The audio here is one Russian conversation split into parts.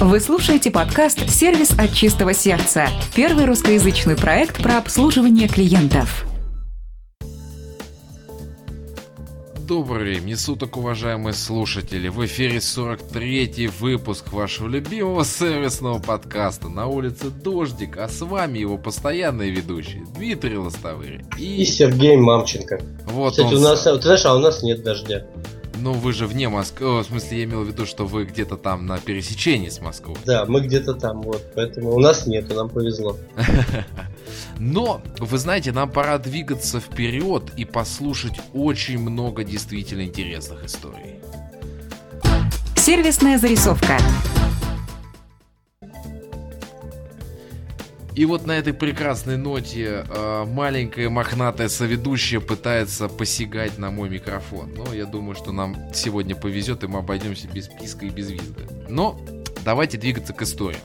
Вы слушаете подкаст «Сервис от чистого сердца» – первый русскоязычный проект про обслуживание клиентов. Добрый времени суток, уважаемые слушатели. В эфире 43-й выпуск вашего любимого сервисного подкаста. На улице Дождик, а с вами его постоянные ведущие Дмитрий Лостовырь и... и Сергей Мамченко. Вот Кстати, он... у нас, ты знаешь, а у нас нет дождя. Ну, вы же вне Москвы. В смысле, я имел в виду, что вы где-то там на пересечении с Москвой. Да, мы где-то там, вот. Поэтому у нас нету, нам повезло. Но, вы знаете, нам пора двигаться вперед и послушать очень много действительно интересных историй. Сервисная зарисовка. И вот на этой прекрасной ноте э, маленькая мохнатая соведущая пытается посягать на мой микрофон. Но я думаю, что нам сегодня повезет, и мы обойдемся без писка и без визга. Но давайте двигаться к истории.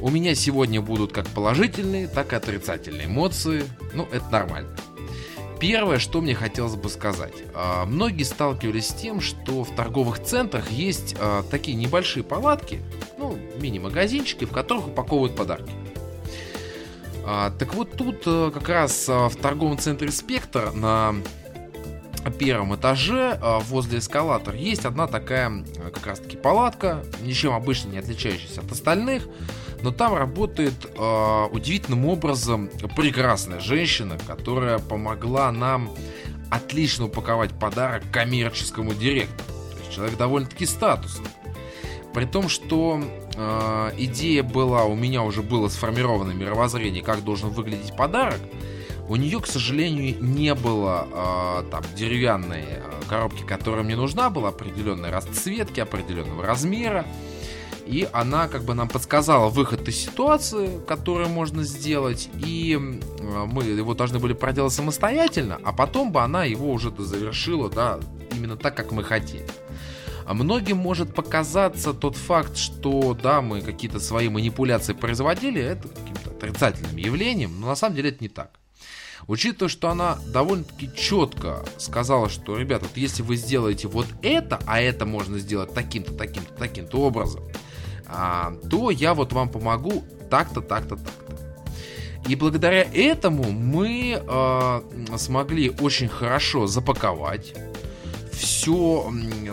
У меня сегодня будут как положительные, так и отрицательные эмоции. Ну, это нормально. Первое, что мне хотелось бы сказать. А, многие сталкивались с тем, что в торговых центрах есть а, такие небольшие палатки, ну, мини-магазинчики, в которых упаковывают подарки. А, так вот тут а, как раз а, в торговом центре «Спектр» на первом этаже а, возле эскалатора есть одна такая как раз таки палатка, ничем обычно не отличающаяся от остальных, но там работает э, удивительным образом прекрасная женщина, которая помогла нам отлично упаковать подарок коммерческому директору. То есть человек довольно-таки статусный. При том, что э, идея была, у меня уже было сформировано мировоззрение, как должен выглядеть подарок, у нее, к сожалению, не было э, там деревянной коробки, которая мне нужна была, определенной расцветки, определенного размера. И она как бы нам подсказала выход из ситуации, которую можно сделать, и мы его должны были проделать самостоятельно, а потом бы она его уже завершила, да, именно так, как мы хотели. А многим может показаться тот факт, что да, мы какие-то свои манипуляции производили, это каким-то отрицательным явлением, но на самом деле это не так. Учитывая, что она довольно-таки четко сказала, что, ребята, вот если вы сделаете вот это, а это можно сделать таким-то, таким-то, таким-то образом, а, то я вот вам помогу так-то, так-то, так-то. И благодаря этому мы э, смогли очень хорошо запаковать. Все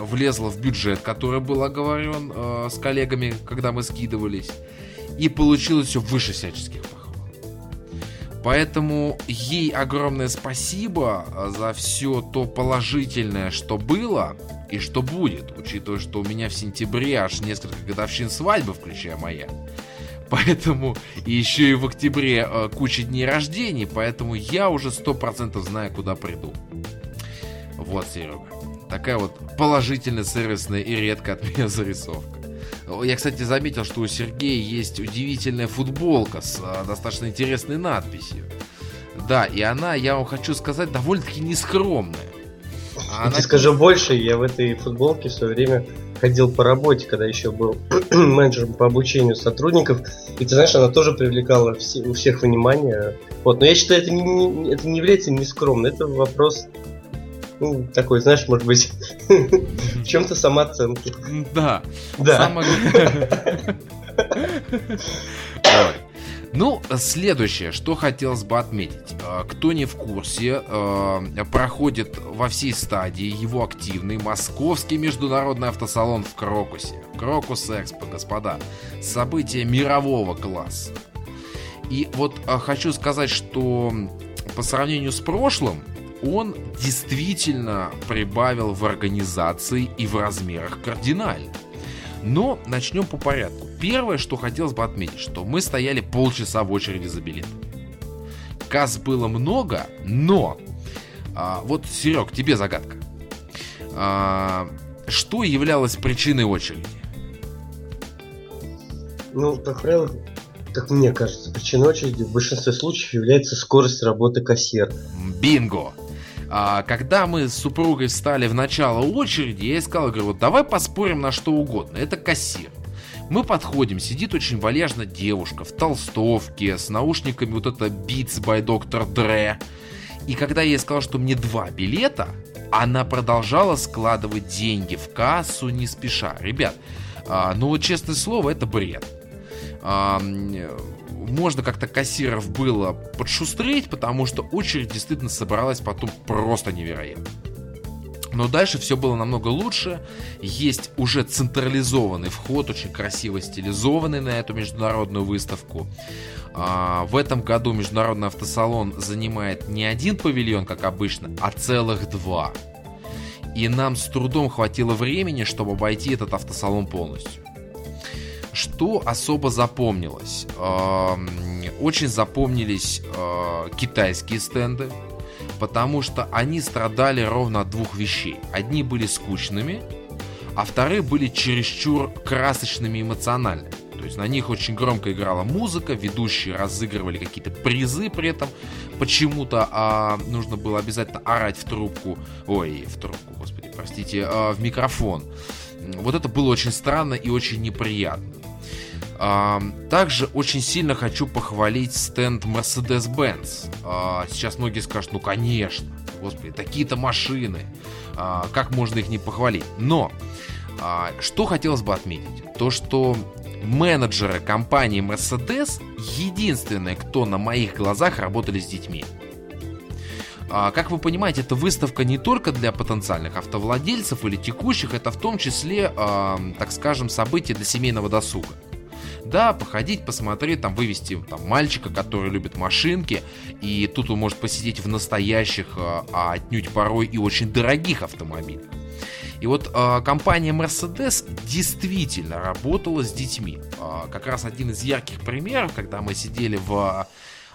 влезло в бюджет, который был оговорен э, с коллегами, когда мы скидывались. И получилось все выше всяческих похвал. Поэтому ей огромное спасибо за все то положительное, что было и что будет, учитывая, что у меня в сентябре аж несколько годовщин свадьбы, включая моя. Поэтому и еще и в октябре э, куча дней рождений, поэтому я уже сто процентов знаю, куда приду. Вот, Серега. Такая вот положительная, сервисная и редко от меня зарисовка. Я, кстати, заметил, что у Сергея есть удивительная футболка с а, достаточно интересной надписью. Да, и она, я вам хочу сказать, довольно-таки нескромная. А она... скажу больше, я в этой футболке в свое время ходил по работе, когда еще был менеджером по обучению сотрудников. И ты знаешь, она тоже привлекала все, у всех внимание. Вот, но я считаю, это не, не, это не является нескромно, это вопрос ну, такой, знаешь, может быть, в чем-то самооценки. Да. Да. Ну, следующее, что хотелось бы отметить. А, кто не в курсе, а, проходит во всей стадии его активный московский международный автосалон в Крокусе. Крокус Экспо, господа. Событие мирового класса. И вот а, хочу сказать, что по сравнению с прошлым, он действительно прибавил в организации и в размерах кардинально. Но начнем по порядку. Первое, что хотелось бы отметить, что мы стояли полчаса в очереди за билет. Касс было много, но... А, вот, Серег, тебе загадка. А, что являлось причиной очереди? Ну, как правило, как мне кажется, причиной очереди в большинстве случаев является скорость работы кассира. Бинго! А, когда мы с супругой встали в начало очереди, я сказал, говорю, вот давай поспорим на что угодно. Это кассир. Мы подходим, сидит очень вальяжно девушка в толстовке, с наушниками вот это Beats by Dr. Dre. И когда я ей сказал, что мне два билета, она продолжала складывать деньги в кассу не спеша. Ребят, А, но вот честное слово, это бред. А, можно как-то кассиров было подшустрить, потому что очередь действительно собралась потом просто невероятно. Но дальше все было намного лучше. Есть уже централизованный вход, очень красиво стилизованный на эту международную выставку. А, в этом году Международный автосалон занимает не один павильон, как обычно, а целых два. И нам с трудом хватило времени, чтобы обойти этот автосалон полностью. Что особо запомнилось? Очень запомнились а, китайские стенды, потому что они страдали ровно от двух вещей. Одни были скучными, а вторые были чересчур красочными и эмоциональными. То есть на них очень громко играла музыка, ведущие разыгрывали какие-то призы при этом. Почему-то а, нужно было обязательно орать в трубку, ой, в трубку, господи, простите, а, в микрофон. Вот это было очень странно и очень неприятно. Также очень сильно хочу похвалить стенд Mercedes-Benz. А, сейчас многие скажут, ну конечно, господи, такие-то машины, а, как можно их не похвалить? Но а, что хотелось бы отметить, то что менеджеры компании Mercedes единственные, кто на моих глазах работали с детьми. Как вы понимаете, эта выставка не только для потенциальных автовладельцев или текущих, это в том числе, так скажем, событие для семейного досуга. Да, походить, посмотреть, там вывести там, мальчика, который любит машинки, и тут он может посидеть в настоящих, а, а отнюдь порой и очень дорогих автомобилях. И вот э, компания Mercedes действительно работала с детьми. Э, как раз один из ярких примеров, когда мы сидели в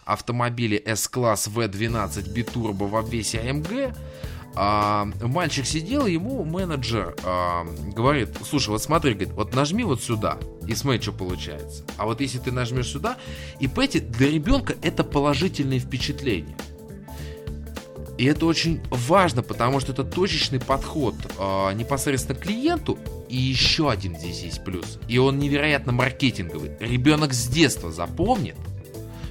автомобиле S-класс V12 Biturbo в обвесе AMG, а, мальчик сидел, ему менеджер а, говорит, слушай, вот смотри, говорит, вот нажми вот сюда, и смотри, что получается. А вот если ты нажмешь сюда, и Пэти для ребенка это положительные впечатления. И это очень важно, потому что это точечный подход э, непосредственно к клиенту. И еще один здесь есть плюс. И он невероятно маркетинговый. Ребенок с детства запомнит,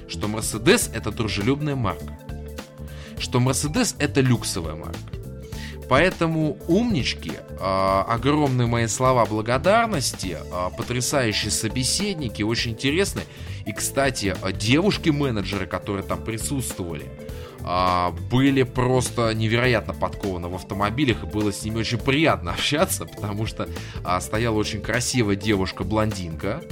что Mercedes это дружелюбная марка. Что Mercedes это люксовая марка. Поэтому умнички, э, огромные мои слова благодарности, э, потрясающие собеседники, очень интересны. И, кстати, девушки-менеджеры, которые там присутствовали, были просто невероятно подкованы в автомобилях, и было с ними очень приятно общаться, потому что стояла очень красивая девушка-блондинка,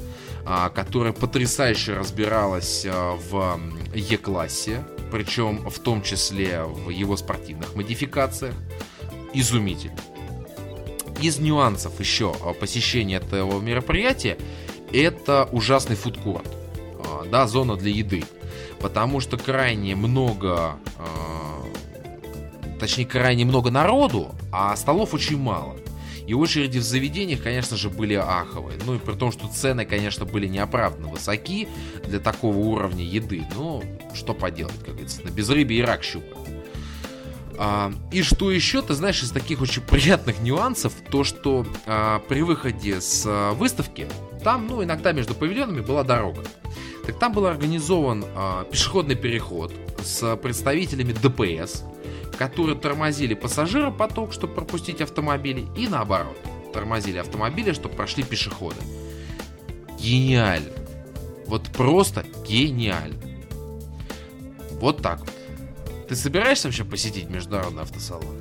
которая потрясающе разбиралась в Е-классе, причем в том числе в его спортивных модификациях изумительно. Из нюансов еще а, посещения этого мероприятия это ужасный фудкорт, а, да, зона для еды, потому что крайне много, а, точнее крайне много народу, а столов очень мало. И очереди в заведениях, конечно же, были аховые. Ну и при том, что цены, конечно, были неоправданно высоки для такого уровня еды. Но что поделать, как говорится, на безрыбье и рак щука. А, и что еще, ты знаешь, из таких очень приятных нюансов, то что а, при выходе с а, выставки, там, ну, иногда между павильонами была дорога. Так там был организован а, пешеходный переход с представителями ДПС, которые тормозили пассажиропоток, чтобы пропустить автомобили, и наоборот, тормозили автомобили, чтобы прошли пешеходы. Гениально. Вот просто гениально. Вот так вот. Ты собираешься вообще посетить международный автосалон?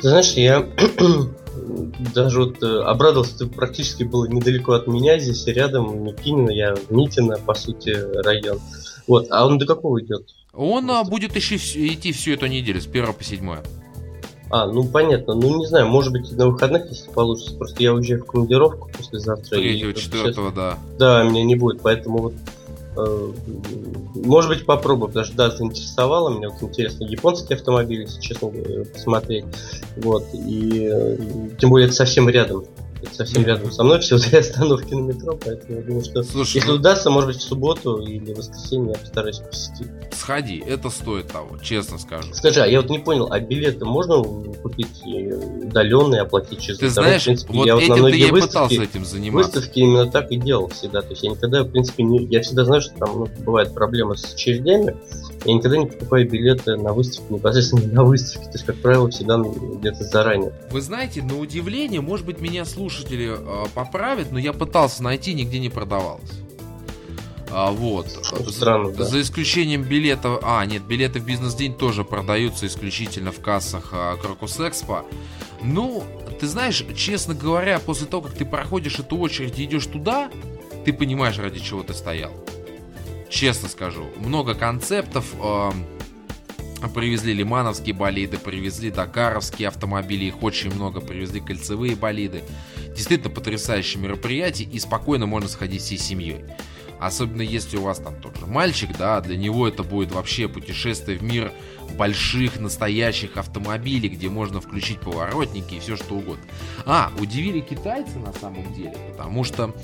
Ты знаешь, я даже вот э, обрадовался, ты практически был недалеко от меня, здесь рядом, Никинина, я Митина, по сути, район. Вот, а он до какого идет? Он а, будет еще идти всю эту неделю, с 1 по 7. А, ну понятно. Ну не знаю, может быть на выходных, если получится. Просто я уезжаю в командировку послезавтра. 3 4 да. Да, меня не будет, поэтому вот Э, может быть, попробую, потому что да, заинтересовало меня. Вот интересно, японские автомобили, если честно, посмотреть. Вот. И э, тем более это совсем рядом совсем рядом со мной, всего две остановки на метро, поэтому я думаю, что Слушай, если ну... удастся, может быть, в субботу или в воскресенье я постараюсь посетить. Сходи, это стоит того, честно скажу. Скажи, а я вот не понял, а билеты можно купить удаленные, оплатить через Ты знаешь, в принципе, вот я вот на многие я выставки, этим заниматься. Выставки именно так и делал всегда. То есть я никогда, в принципе, не, я всегда знаю, что там ну, бывают проблемы с очередями. Я никогда не покупаю билеты на выставки, непосредственно на выставке. То есть, как правило, всегда где-то заранее. Вы знаете, на удивление, может быть, меня слушают слушатели э, поправят, но я пытался найти, нигде не продавалось. А, вот. Странно, за, да. за исключением билетов... А, нет, билеты в бизнес-день тоже продаются исключительно в кассах а, Крокус Экспо. Ну, ты знаешь, честно говоря, после того, как ты проходишь эту очередь и идешь туда, ты понимаешь, ради чего ты стоял. Честно скажу. Много концептов. Э, привезли лимановские болиды, привезли дакаровские автомобили, их очень много, привезли кольцевые болиды. Действительно потрясающее мероприятие, и спокойно можно сходить всей семьей. Особенно если у вас там тот же мальчик, да, для него это будет вообще путешествие в мир больших настоящих автомобилей, где можно включить поворотники и все что угодно. А, удивили китайцы на самом деле, потому что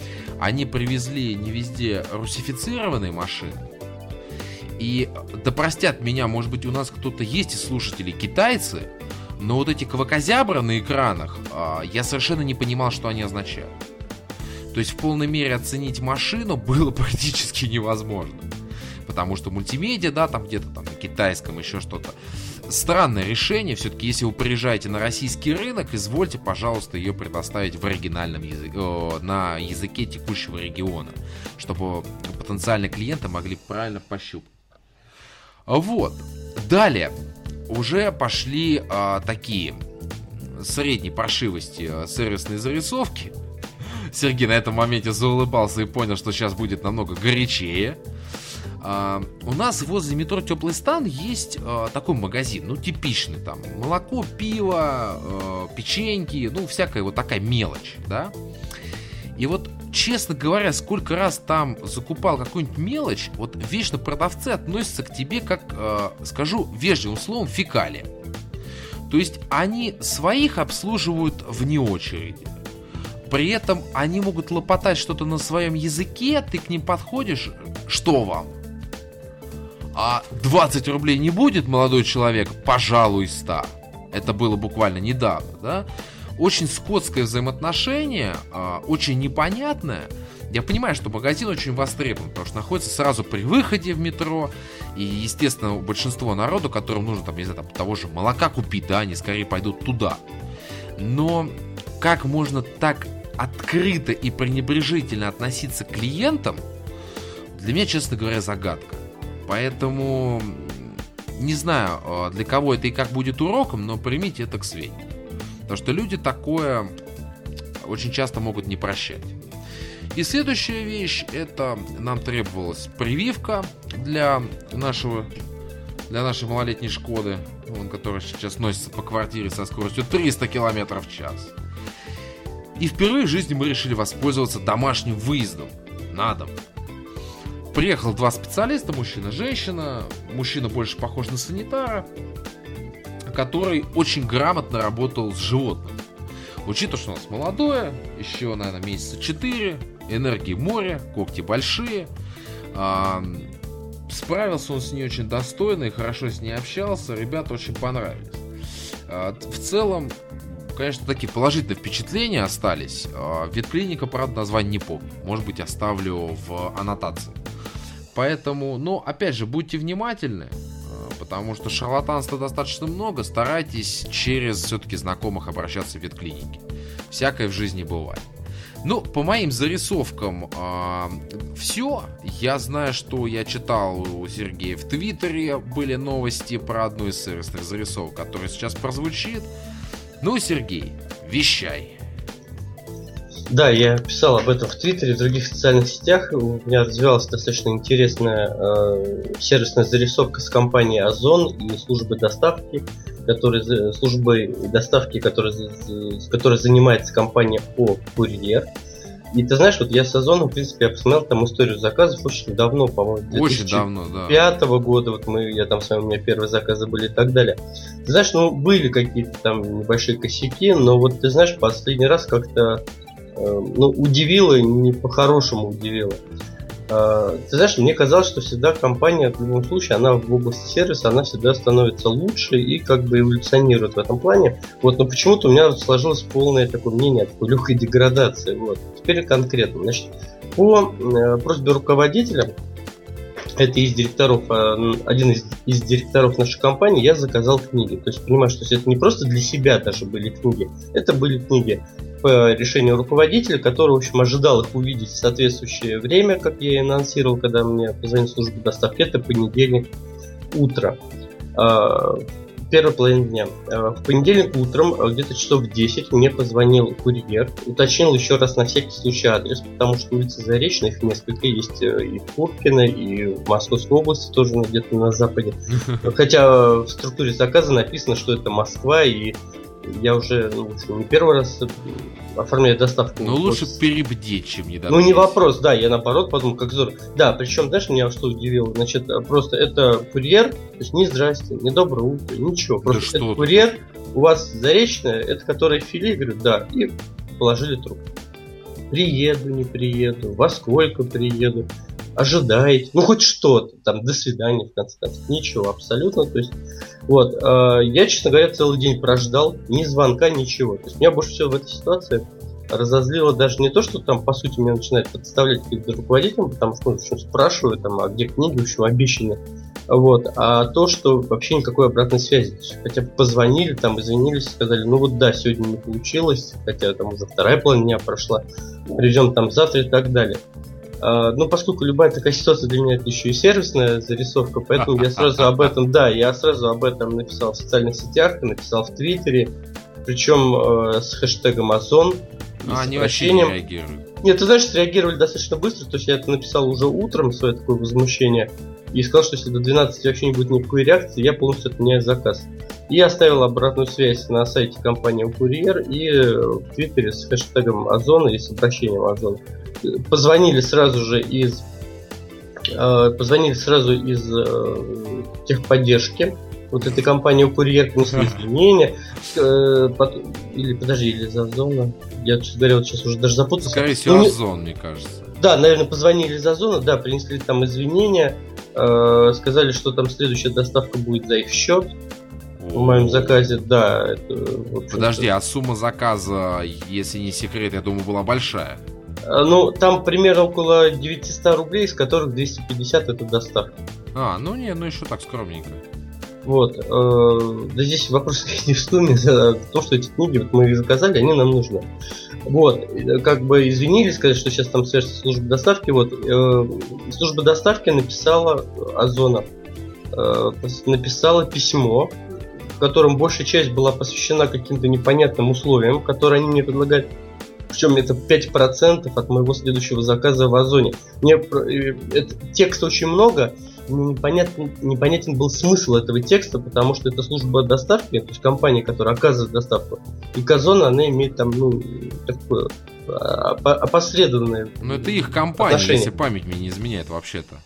они привезли не везде русифицированные машины. И да простят меня, может быть у нас кто-то есть из слушателей китайцы, но вот эти квакозябры на экранах, а, я совершенно не понимал, что они означают. То есть в полной мере оценить машину было практически невозможно. Потому что мультимедиа, да, там где-то там на китайском еще что-то. Странное решение, все-таки если вы приезжаете на российский рынок, извольте, пожалуйста, ее предоставить в оригинальном языке, на языке текущего региона, чтобы потенциальные клиенты могли правильно пощупать. Вот. Далее уже пошли а, такие средней паршивости а, сервисные зарисовки. Сергей на этом моменте заулыбался и понял, что сейчас будет намного горячее. А, у нас возле метро Теплый стан есть а, такой магазин, ну типичный там молоко, пиво, а, печеньки, ну всякая вот такая мелочь, да. И вот, честно говоря, сколько раз там закупал какую-нибудь мелочь, вот вечно продавцы относятся к тебе как, э, скажу вежливым словом, фекалия. То есть они своих обслуживают вне очереди. При этом они могут лопотать что-то на своем языке, ты к ним подходишь, что вам? А 20 рублей не будет, молодой человек? Пожалуй, 100. Это было буквально недавно, да? Очень скотское взаимоотношение, а, очень непонятное. Я понимаю, что магазин очень востребован, потому что находится сразу при выходе в метро. И, естественно, большинство народу, которым нужно, там, не знаю, там, того же молока купить, да, они скорее пойдут туда. Но как можно так открыто и пренебрежительно относиться к клиентам, для меня, честно говоря, загадка. Поэтому не знаю, а, для кого это и как будет уроком, но примите это к сведению. Потому что люди такое очень часто могут не прощать. И следующая вещь, это нам требовалась прививка для нашего для нашей малолетней Шкоды, он, которая сейчас носится по квартире со скоростью 300 км в час. И впервые в жизни мы решили воспользоваться домашним выездом на дом. Приехал два специалиста, мужчина, женщина. Мужчина больше похож на санитара, который очень грамотно работал с животным. Учитывая, что у нас молодое, еще, наверное, месяца 4, энергии море, когти большие. А, справился он с ней очень достойно и хорошо с ней общался. Ребята очень понравились. А, в целом, конечно, такие положительные впечатления остались. А, ветклиника, правда, название не помню. Может быть, оставлю в аннотации. Поэтому, ну, опять же, будьте внимательны потому что шарлатанства достаточно много, старайтесь через все-таки знакомых обращаться в ветклиники. Всякое в жизни бывает. Ну, по моим зарисовкам э, а, все. Я знаю, что я читал у Сергея в Твиттере были новости про одну из сервисных зарисовок, которая сейчас прозвучит. Ну, Сергей, вещай. Да, я писал об этом в Твиттере, в других социальных сетях. У меня развивалась достаточно интересная э, сервисная зарисовка с компанией Озон и службой доставки, которые, службой доставки, которой, которой занимается компания О Курьер. И ты знаешь, вот я с Озоном, в принципе, я посмотрел там историю заказов очень давно, по-моему, Очень давно, да. Пятого года, вот мы, я там с вами, у меня первые заказы были и так далее. Ты знаешь, ну, были какие-то там небольшие косяки, но вот ты знаешь, последний раз как-то ну, удивило, не по-хорошему удивило. А, ты знаешь, мне казалось, что всегда компания, в любом случае, она в области сервиса, она всегда становится лучше и как бы эволюционирует в этом плане. Вот, но почему-то у меня сложилось полное такое мнение, такой легкой деградации. Вот. Теперь конкретно. Значит, по э, просьбе руководителя это из директоров, э, один из, из директоров нашей компании, я заказал книги. То есть понимаешь, что это не просто для себя даже были книги, это были книги по решению руководителя, который, в общем, ожидал их увидеть в соответствующее время, как я и анонсировал, когда мне позвонил служба доставки, это понедельник утро. А, первой половине дня. Э, в понедельник утром, э, где-то часов в 10, мне позвонил курьер, уточнил еще раз на всякий случай адрес, потому что улицы Заречная, их несколько есть э, и в Куркино, и в Московской области тоже где-то на западе. Хотя в структуре заказа написано, что это Москва, и я уже ну, не первый раз оформляю доставку. Ну лучше перебдеть, чем не Ну не вопрос, да, я наоборот подумал, как здорово. Да, причем, знаешь, меня что удивило, значит, просто это курьер, то есть не здрасте, не доброе утро, ничего, просто да это курьер, у вас заречная, это который филе, говорю, да, и положили трубку. Приеду, не приеду, во сколько приеду ожидаете, ну хоть что-то, там, до свидания, в конце концов, ничего абсолютно, то есть, вот, э, я, честно говоря, целый день прождал, ни звонка, ничего, то есть меня больше всего в этой ситуации разозлило даже не то, что там, по сути, меня начинает подставлять перед руководителем, потому что, ну, в общем, спрашиваю, там, а где книги, в общем, обещаны, вот, а то, что вообще никакой обратной связи, хотя позвонили, там, извинились, сказали, ну вот да, сегодня не получилось, хотя там уже вторая половина дня прошла, придем там завтра и так далее. А, ну, поскольку любая такая ситуация для меня это еще и сервисная зарисовка, поэтому я сразу об этом, да, я сразу об этом написал в социальных сетях, написал в Твиттере, причем э, с хэштегом Озон. А, они вообще не реагируют. Нет, ты знаешь, реагировали достаточно быстро, то есть я это написал уже утром, свое такое возмущение, и сказал, что если до 12 вообще не будет никакой реакции, я полностью отменяю заказ. И оставил обратную связь на сайте компании Курьер и в Твиттере с хэштегом Озона и с обращением Озон позвонили сразу же из э, позвонили сразу из э, техподдержки вот этой компании курьер принесли извинения э, под, или подожди или из Озона я честно говоря вот сейчас уже даже запутался. Скорее всего ну, Озон мне кажется. Да наверное позвонили из Озона да принесли там извинения. э, сказали что там следующая доставка будет за их счет в моем заказе, да. Это, Подожди, а сумма заказа, если не секрет, я думаю, была большая. А, ну, там примерно около 900 рублей, из которых 250 это доставка. А, ну не, ну еще так скромненько. Вот. Э, да здесь вопрос не в сумме, а в том, что эти книги вот мы их заказали, они нам нужны. Вот. Как бы извинились, сказать, что сейчас там свяжется служба доставки. Вот. Э, служба доставки написала Озона, э, написала письмо, в котором большая часть была посвящена каким-то непонятным условиям, которые они мне предлагают причем это 5% от моего следующего заказа в Озоне. Мне э, это, текста очень много, непонятен, непонятен был смысл этого текста, потому что это служба доставки, то есть компания, которая оказывает доставку. И Казона, она имеет там, ну, такое а, опосредованное Но это их компания, отношение. если память мне не изменяет вообще-то.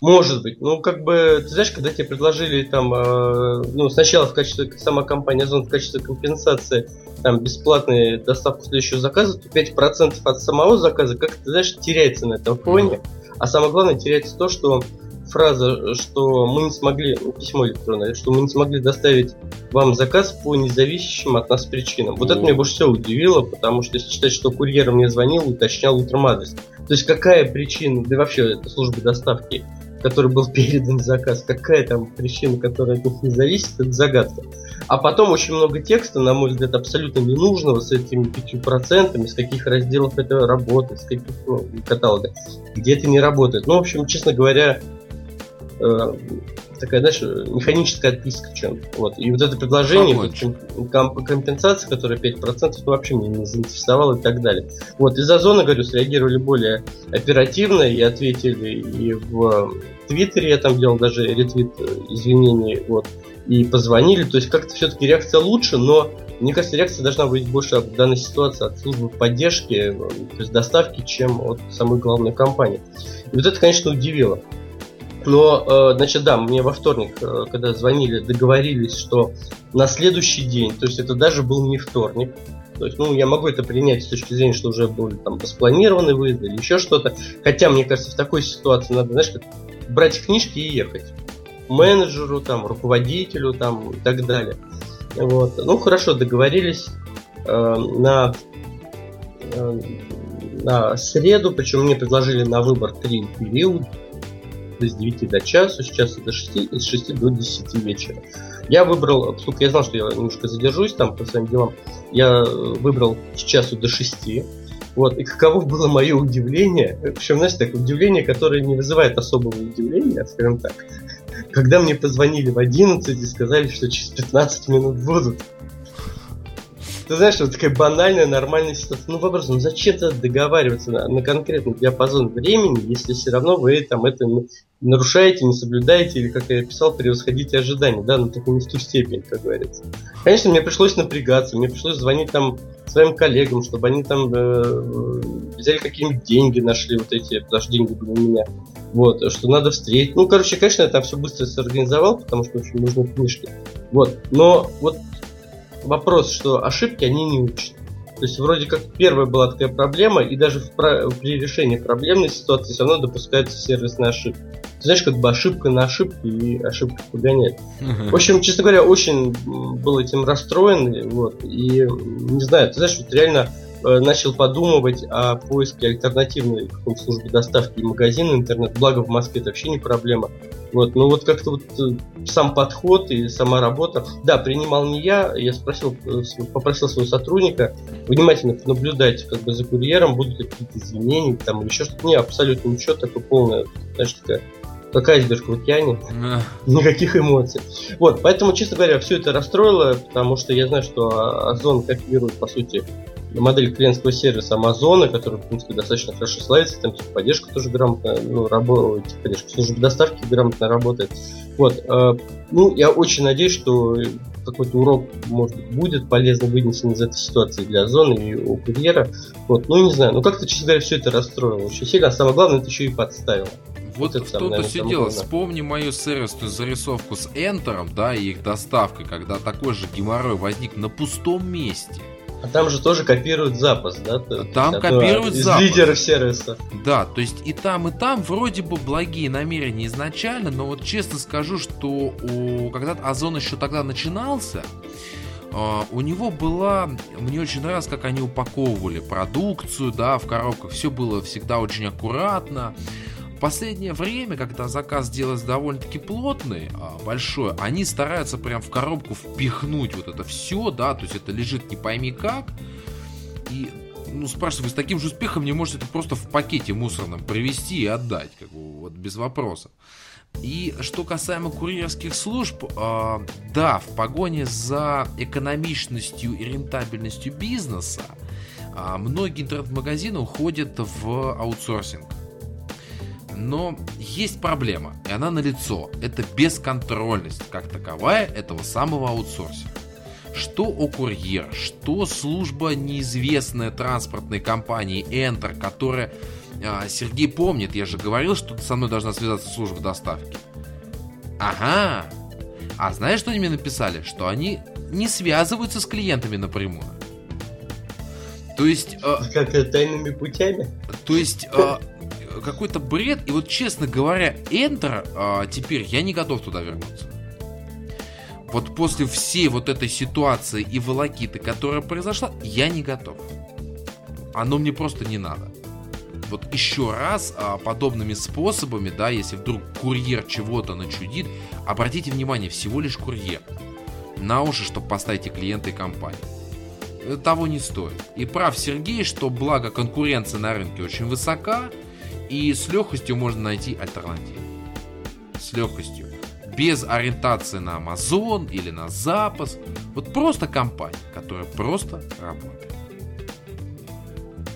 Может быть. Ну, как бы, ты знаешь, когда тебе предложили там, э, ну, сначала в качестве, сама компания Озон в качестве компенсации там бесплатной доставку следующего заказа, то 5% от самого заказа, как ты знаешь, теряется на этом фоне. А самое главное, теряется то, что фраза, что мы не смогли, ну, письмо электронное, что мы не смогли доставить вам заказ по независящим от нас причинам. Вот это меня больше всего удивило, потому что если считать, что курьер мне звонил, уточнял утром адрес. То есть какая причина, да вообще это служба доставки, который был передан заказ, какая там причина, которая от них не зависит, это загадка. А потом очень много текста, на мой взгляд, абсолютно ненужного, с этими 5%, с каких разделов это работает, с каких ну, каталога, где это не работает. Ну, в общем, честно говоря, э, такая, знаешь, механическая отписка чем Вот. И вот это предложение, комп- компенсация, которая 5%, ну, вообще меня не заинтересовало и так далее. Вот. Из-за зоны, говорю, среагировали более оперативно и ответили и в Твиттере, я там делал даже ретвит э, извинений, вот, и позвонили. То есть как-то все-таки реакция лучше, но мне кажется, реакция должна быть больше в данной ситуации от службы поддержки, э, то есть доставки, чем от самой главной компании. И вот это, конечно, удивило. Но, э, значит, да, мне во вторник, э, когда звонили, договорились, что на следующий день, то есть это даже был не вторник, то есть, ну, я могу это принять с точки зрения, что уже были там распланированы выезды или еще что-то. Хотя, мне кажется, в такой ситуации надо, знаешь, как брать книжки и ехать. Менеджеру, там, руководителю, там, и так далее. Вот. Ну, хорошо, договорились э, на, э, на среду, причем мне предложили на выбор три периода это с 9 до часу, с часа до 6 и с 6 до 10 вечера. Я выбрал, поскольку я знал, что я немножко задержусь там по своим делам, я выбрал с часу до 6. Вот, и каково было мое удивление, причем, знаете, такое удивление, которое не вызывает особого удивления, скажем так, когда мне позвонили в 11 и сказали, что через 15 минут будут. Ты знаешь, вот такая банальная, нормальная ситуация. Ну, вопрос, ну зачем-то договариваться на, на конкретный диапазон времени, если все равно вы там это нарушаете, не соблюдаете, или, как я писал, превосходите ожидания, да, но только не в ту степень, как говорится. Конечно, мне пришлось напрягаться, мне пришлось звонить там своим коллегам, чтобы они там э, взяли какие-нибудь деньги, нашли вот эти, потому что деньги были у меня. Вот, что надо встретить. Ну, короче, конечно, я там все быстро сорганизовал, потому что очень нужны книжки. Вот, но вот вопрос, что ошибки они не учат. То есть вроде как первая была такая проблема, и даже в, при решении проблемной ситуации все равно допускаются сервисные ошибки. Ты знаешь, как бы ошибка на ошибку и ошибка погоняет. В общем, честно говоря, очень был этим расстроен. Вот, и не знаю, ты знаешь, вот реально начал подумывать о поиске альтернативной службы доставки и магазина интернет. Благо в Москве это вообще не проблема. Вот, но вот как-то вот э, сам подход и сама работа. Да, принимал не я, я спросил, э, попросил своего сотрудника внимательно наблюдать как бы за курьером, будут ли какие-то изменения там или еще что-то. Не, абсолютно ничего, такое полное, знаешь, такая как айсберг в океане. Никаких эмоций. Вот, поэтому, честно говоря, все это расстроило, потому что я знаю, что Озон копирует, по сути, модель клиентского сервиса Амазона, который, в принципе, достаточно хорошо славится, там типа, поддержка тоже грамотно, ну, работает, типа, поддержка службы доставки грамотно работает. Вот, э, ну, я очень надеюсь, что какой-то урок, может быть, будет полезно вынесен из этой ситуации для Озона и у курьера. Вот, ну, не знаю, ну, как-то, честно говоря, все это расстроило очень сильно, а самое главное, это еще и подставило. Вот, в все дело. Вспомни мою сервисную зарисовку с Enter, да, и их доставкой, когда такой же геморрой возник на пустом месте. А там же тоже копируют запас, да? Там есть, копируют из запас. лидеров сервиса. Да, то есть и там, и там вроде бы благие намерения изначально, но вот честно скажу, что у, когда Озон еще тогда начинался, Uh, у него была, мне очень нравилось, как они упаковывали продукцию, да, в коробках, все было всегда очень аккуратно, последнее время, когда заказ делается довольно-таки плотный, а, большой, они стараются прям в коробку впихнуть вот это все, да, то есть это лежит не пойми как, и ну, спрашиваю, с таким же успехом не можете это просто в пакете мусорном привезти и отдать, как бы, вот без вопросов. И что касаемо курьерских служб, э, да, в погоне за экономичностью и рентабельностью бизнеса э, многие интернет-магазины уходят в аутсорсинг. Но есть проблема, и она налицо. Это бесконтрольность, как таковая, этого самого аутсорсинга. Что у курьера, что служба неизвестной транспортной компании Enter, которая... А, Сергей помнит, я же говорил, что со мной должна связаться служба доставки. Ага. А знаешь, что они мне написали? Что они не связываются с клиентами напрямую. То есть... Э, как тайными путями? То есть э, какой-то бред. И вот, честно говоря, Enter а, теперь я не готов туда вернуться. Вот после всей вот этой ситуации и волокиты, которая произошла, я не готов. Оно мне просто не надо. Вот еще раз а, подобными способами, да, если вдруг курьер чего-то начудит, обратите внимание, всего лишь курьер. На уши, чтобы поставить и клиента, и компанию. Того не стоит. И прав Сергей, что благо конкуренция на рынке очень высока, и с легкостью можно найти альтернативу. С легкостью. Без ориентации на Amazon или на запас. Вот просто компания, которая просто работает.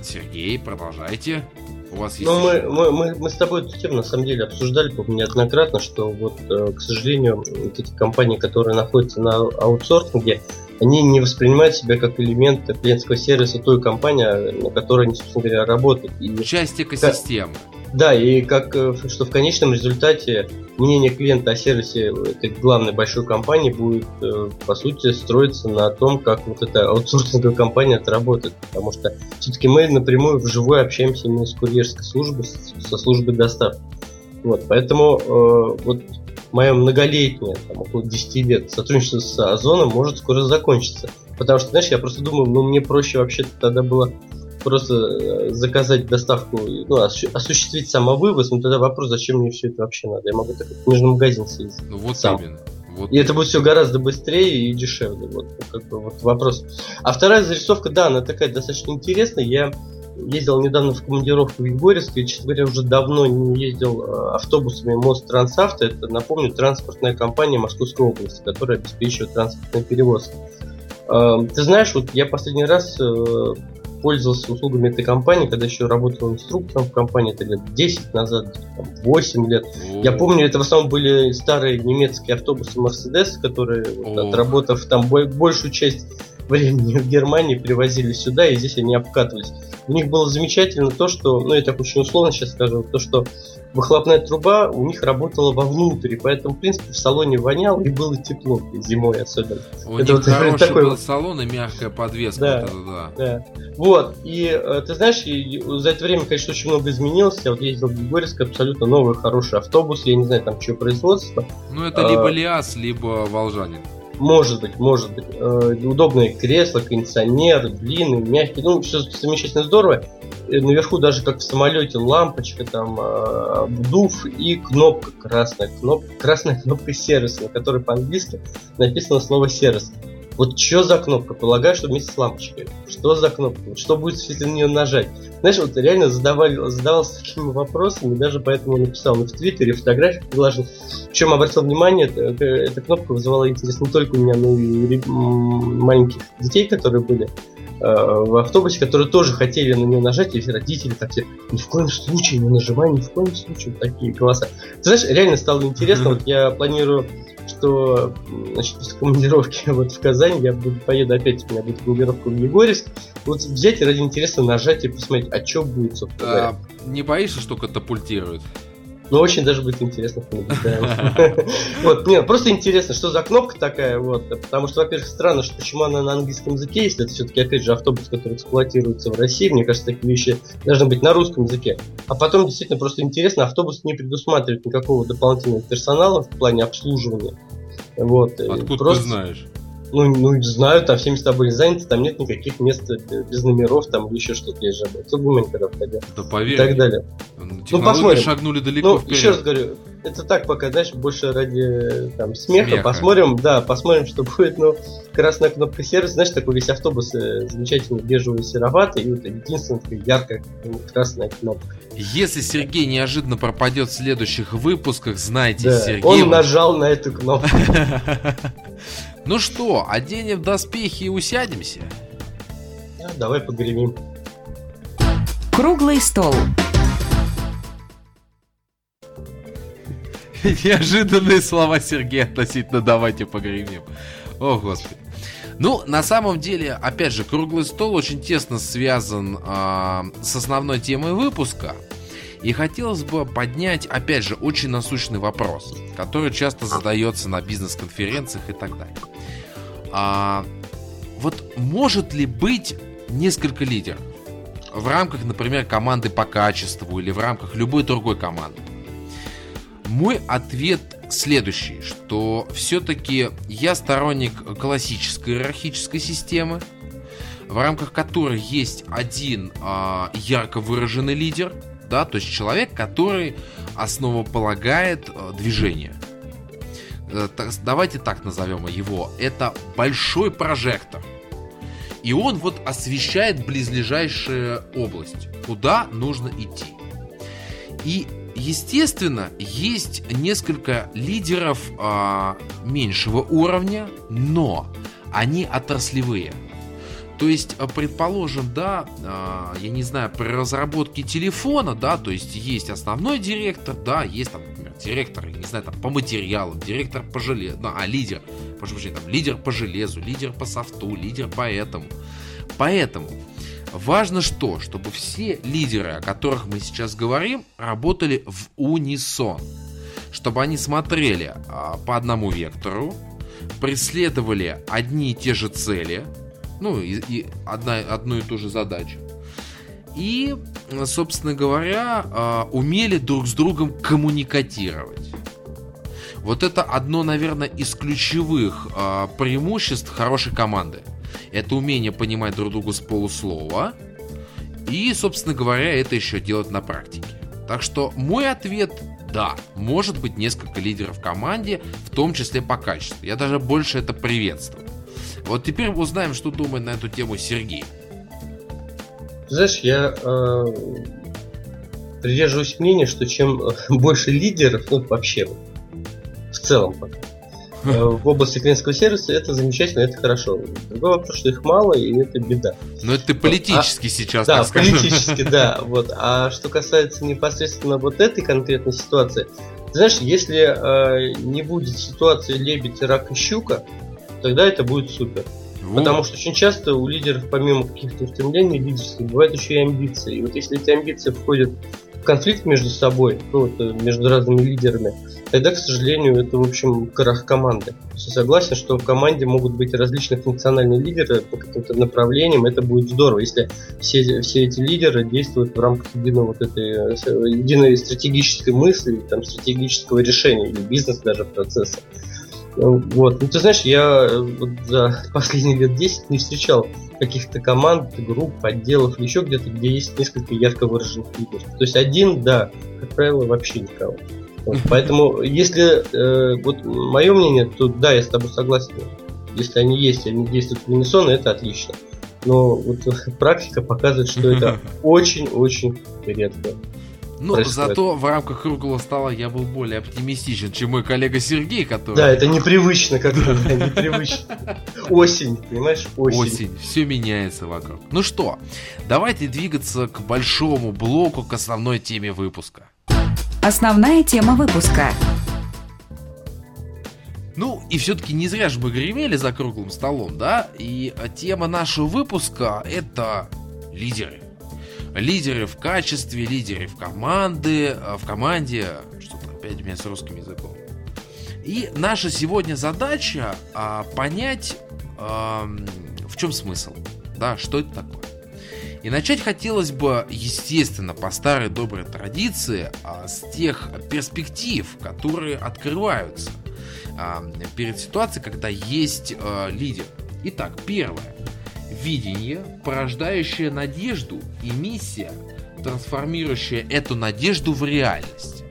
Сергей, продолжайте. У вас есть... Ну, мы, мы, мы, мы с тобой эту тему на самом деле обсуждали неоднократно, что вот, э, к сожалению, вот эти компании, которые находятся на аутсорсинге, они не воспринимают себя как элемент клиентского сервиса той компании, на которой они, собственно говоря, работают. И Часть экосистемы. Как, да, и как, э, что в конечном результате мнение клиента о сервисе этой главной большой компании будет, э, по сути, строиться на том, как вот эта аутсорсинговая компания отработает. Потому что все-таки мы напрямую вживую общаемся именно с курьерской службой, со службой доставки. Вот, поэтому э, вот мое многолетнее, там, около 10 лет сотрудничество с Озоном может скоро закончиться. Потому что, знаешь, я просто думаю, ну мне проще вообще тогда было просто э, заказать доставку, ну, осуществить самовывоз, ну тогда вопрос, зачем мне все это вообще надо? Я могу так в книжный магазин съездить. Ну вот сам. именно. Вот. И это будет все гораздо быстрее и дешевле. Вот, как бы, вот вопрос. А вторая зарисовка, да, она такая достаточно интересная. Я ездил недавно в командировку в Егорьевск, и, честно говоря, уже давно не ездил э, автобусами Мост Трансавто. Это, напомню, транспортная компания Московской области, которая обеспечивает транспортные перевозки. Э, ты знаешь, вот я последний раз э, пользовался услугами этой компании, когда еще работал инструктором в компании, это лет 10 назад, 8 лет. Я помню, это в основном были старые немецкие автобусы Mercedes, которые, вот, отработав там большую часть времени в Германии, привозили сюда, и здесь они обкатывались. У них было замечательно то, что, ну я так очень условно сейчас скажу, то, что выхлопная труба у них работала вовнутрь, поэтому, в принципе, в салоне воняло и было тепло зимой особенно. У это них вот хороший такой был салон и мягкая подвеска. Да, вот это, да. да. Вот, и э, ты знаешь, и за это время, конечно, очень много изменилось. Я вот ездил в Егорьевск, абсолютно новый, хороший автобус, я не знаю, там, что производство. Ну, это либо а, Лиас, либо Волжанин. Может быть, может быть. Э, удобные кресла, кондиционер, длинный, мягкий. Ну, все замечательно здорово. И наверху даже как в самолете лампочка, там, э, вдув и кнопка красная. Кнопка, красная кнопка сервиса, на которой по-английски написано слово сервис. Вот что за кнопка? Полагаю, что вместе с лампочкой. Что за кнопка? Что будет, если на нее нажать? Знаешь, вот реально задавали, задавался такими вопросами, даже поэтому написал и в Твиттере, фотографии приложил. В чем обратил внимание, это, эта кнопка вызывала интерес не только у меня, но и маленьких детей, которые были в автобусе, которые тоже хотели на нее нажать, и родители так все, ни в коем случае не нажимай, ни в коем случае, такие голоса. Ты знаешь, реально стало интересно, вот я планирую что значит, после командировки вот в Казань я буду, поеду опять, у меня будет командировка в Егорьевск. Вот взять ради интереса нажать и посмотреть, а что будет, собственно а, Не боишься, что катапультирует? Ну, очень даже будет интересно Вот, нет, просто интересно, что за кнопка такая, вот, потому что, во-первых, странно, что почему она на английском языке, если это все-таки, опять же, автобус, который эксплуатируется в России, мне кажется, такие вещи должны быть на русском языке. А потом, действительно, просто интересно, автобус не предусматривает никакого дополнительного персонала в плане обслуживания. Вот. Откуда просто... ты знаешь? Ну, ну, знаю, там все места были заняты, там нет никаких мест без номеров, там еще что-то есть же. Внимание, когда входил. Да поверь. И так далее. Ну, посмотрим. шагнули далеко Ну, вперед. еще раз говорю, это так пока, знаешь, больше ради там, смеха. смеха. Посмотрим, да, посмотрим, что будет. Ну, красная кнопка сервис, знаешь, такой весь автобус э, замечательно бежевый, сероватый, и вот единственная яркая красная кнопка. Если Сергей неожиданно пропадет в следующих выпусках, знайте, да, Сергей... Он нажал на эту кнопку. Ну что, оденем доспехи и усядемся? Да, давай погремим. Круглый стол. Неожиданные слова Сергея относительно «давайте погремим». О, Господи. Ну, на самом деле, опять же, круглый стол очень тесно связан э, с основной темой выпуска. И хотелось бы поднять, опять же, очень насущный вопрос, который часто задается на бизнес-конференциях и так далее. А, вот может ли быть несколько лидеров в рамках, например, команды по качеству или в рамках любой другой команды? Мой ответ следующий, что все-таки я сторонник классической иерархической системы, в рамках которой есть один а, ярко выраженный лидер, да, то есть человек, который основополагает а, движение. Э, давайте так назовем его. Это большой прожектор. И он вот освещает близлежащую область, куда нужно идти. И Естественно, есть несколько лидеров а, меньшего уровня, но они отраслевые. То есть, а, предположим, да, а, я не знаю, при разработке телефона, да, то есть есть основной директор, да, есть там, например, директор, я не знаю, там по материалам, директор по железу, ну, а лидер, прошу прощения, там лидер по железу, лидер по софту, лидер по этому. Поэтому Важно что? Чтобы все лидеры, о которых мы сейчас говорим, работали в унисон. Чтобы они смотрели а, по одному вектору, преследовали одни и те же цели, ну и, и одна, одну и ту же задачу. И, собственно говоря, а, умели друг с другом коммуникатировать. Вот это одно, наверное, из ключевых а, преимуществ хорошей команды – это умение понимать друг друга с полуслова И, собственно говоря, это еще делать на практике. Так что мой ответ – да, может быть несколько лидеров в команде, в том числе по качеству. Я даже больше это приветствую. Вот теперь узнаем, что думает на эту тему Сергей. Знаешь, я э, придерживаюсь мнения, что чем больше лидеров, ну вообще в целом э, в области клиентского сервиса это замечательно, это хорошо. Другой вопрос, что их мало, и это беда. Но это ты политически а, сейчас Да, политически, да. Вот. А что касается непосредственно вот этой конкретной ситуации, знаешь, если э, не будет ситуации лебедь, рак и щука, тогда это будет супер. Вот. Потому что очень часто у лидеров, помимо каких-то устремлений лидерских, бывают еще и амбиции. И вот если эти амбиции входят конфликт между собой, ну, вот, э, между разными лидерами, тогда, к сожалению, это, в общем, крах команды. Я согласен, что в команде могут быть различные функциональные лидеры по каким-то направлениям, это будет здорово, если все, все эти лидеры действуют в рамках единой вот этой э, единой стратегической мысли, там, стратегического решения или бизнес даже процесса. Вот. Ну, ты знаешь, я э, вот за последние лет 10 не встречал каких-то команд, групп, отделов еще где-то, где есть несколько ярко выраженных лидеров. То есть один, да, как правило, вообще никого. Вот. Поэтому, если э, вот мое мнение, то да, я с тобой согласен. Если они есть, они действуют в унисон, это отлично. Но вот практика показывает, что это очень-очень редко. Ну, происходит. зато в рамках круглого стола я был более оптимистичен, чем мой коллега Сергей, который... Да, это непривычно как-то, непривычно. Осень, понимаешь? Осень. Осень, все меняется вокруг. Ну что, давайте двигаться к большому блоку, к основной теме выпуска. Основная тема выпуска. Ну, и все-таки не зря же мы гремели за круглым столом, да? И тема нашего выпуска — это лидеры лидеры в качестве, лидеры в команды, э, в команде, что-то опять у меня с русским языком. И наша сегодня задача а, понять, а, в чем смысл, да, что это такое. И начать хотелось бы, естественно, по старой доброй традиции, а, с тех перспектив, которые открываются а, перед ситуацией, когда есть а, лидер. Итак, первое видение, порождающее надежду, и миссия, трансформирующая эту надежду в реальность.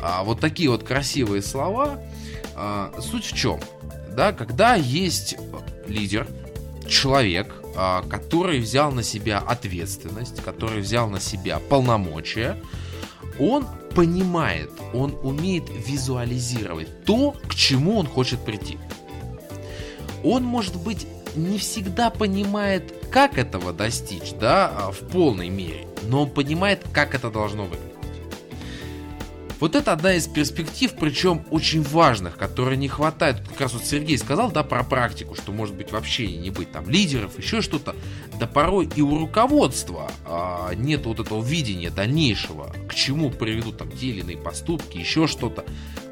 А, вот такие вот красивые слова. А, суть в чем? Да, когда есть лидер, человек, а, который взял на себя ответственность, который взял на себя полномочия, он понимает, он умеет визуализировать то, к чему он хочет прийти. Он может быть не всегда понимает, как этого достичь, да, а, в полной мере, но он понимает, как это должно выглядеть. Вот это одна из перспектив, причем очень важных, которые не хватает. Как раз вот Сергей сказал, да, про практику, что может быть вообще не быть там лидеров, еще что-то. Да порой и у руководства а, нет вот этого видения дальнейшего, к чему приведут там те или иные поступки, еще что-то.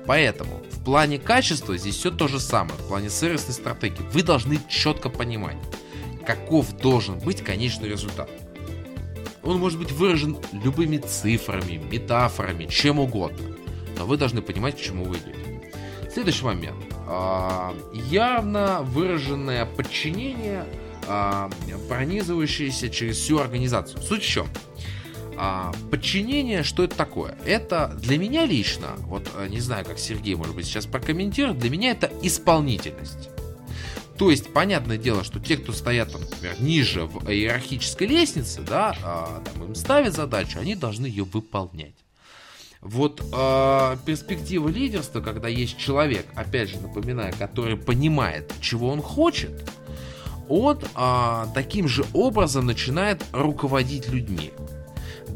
Поэтому в плане качества здесь все то же самое, в плане сервисной стратегии. Вы должны четко понимать, каков должен быть конечный результат. Он может быть выражен любыми цифрами, метафорами, чем угодно. Но вы должны понимать, к чему вы идете. Следующий момент. А, явно выраженное подчинение, а, пронизывающееся через всю организацию. Суть в чем? А, подчинение, что это такое? Это для меня лично, вот не знаю, как Сергей, может быть, сейчас прокомментирует, для меня это исполнительность. То есть, понятное дело, что те, кто стоят, там, например, ниже в иерархической лестнице, да, а, там, им ставят задачу, они должны ее выполнять. Вот э, перспектива лидерства, когда есть человек, опять же напоминаю, который понимает, чего он хочет, он э, таким же образом начинает руководить людьми,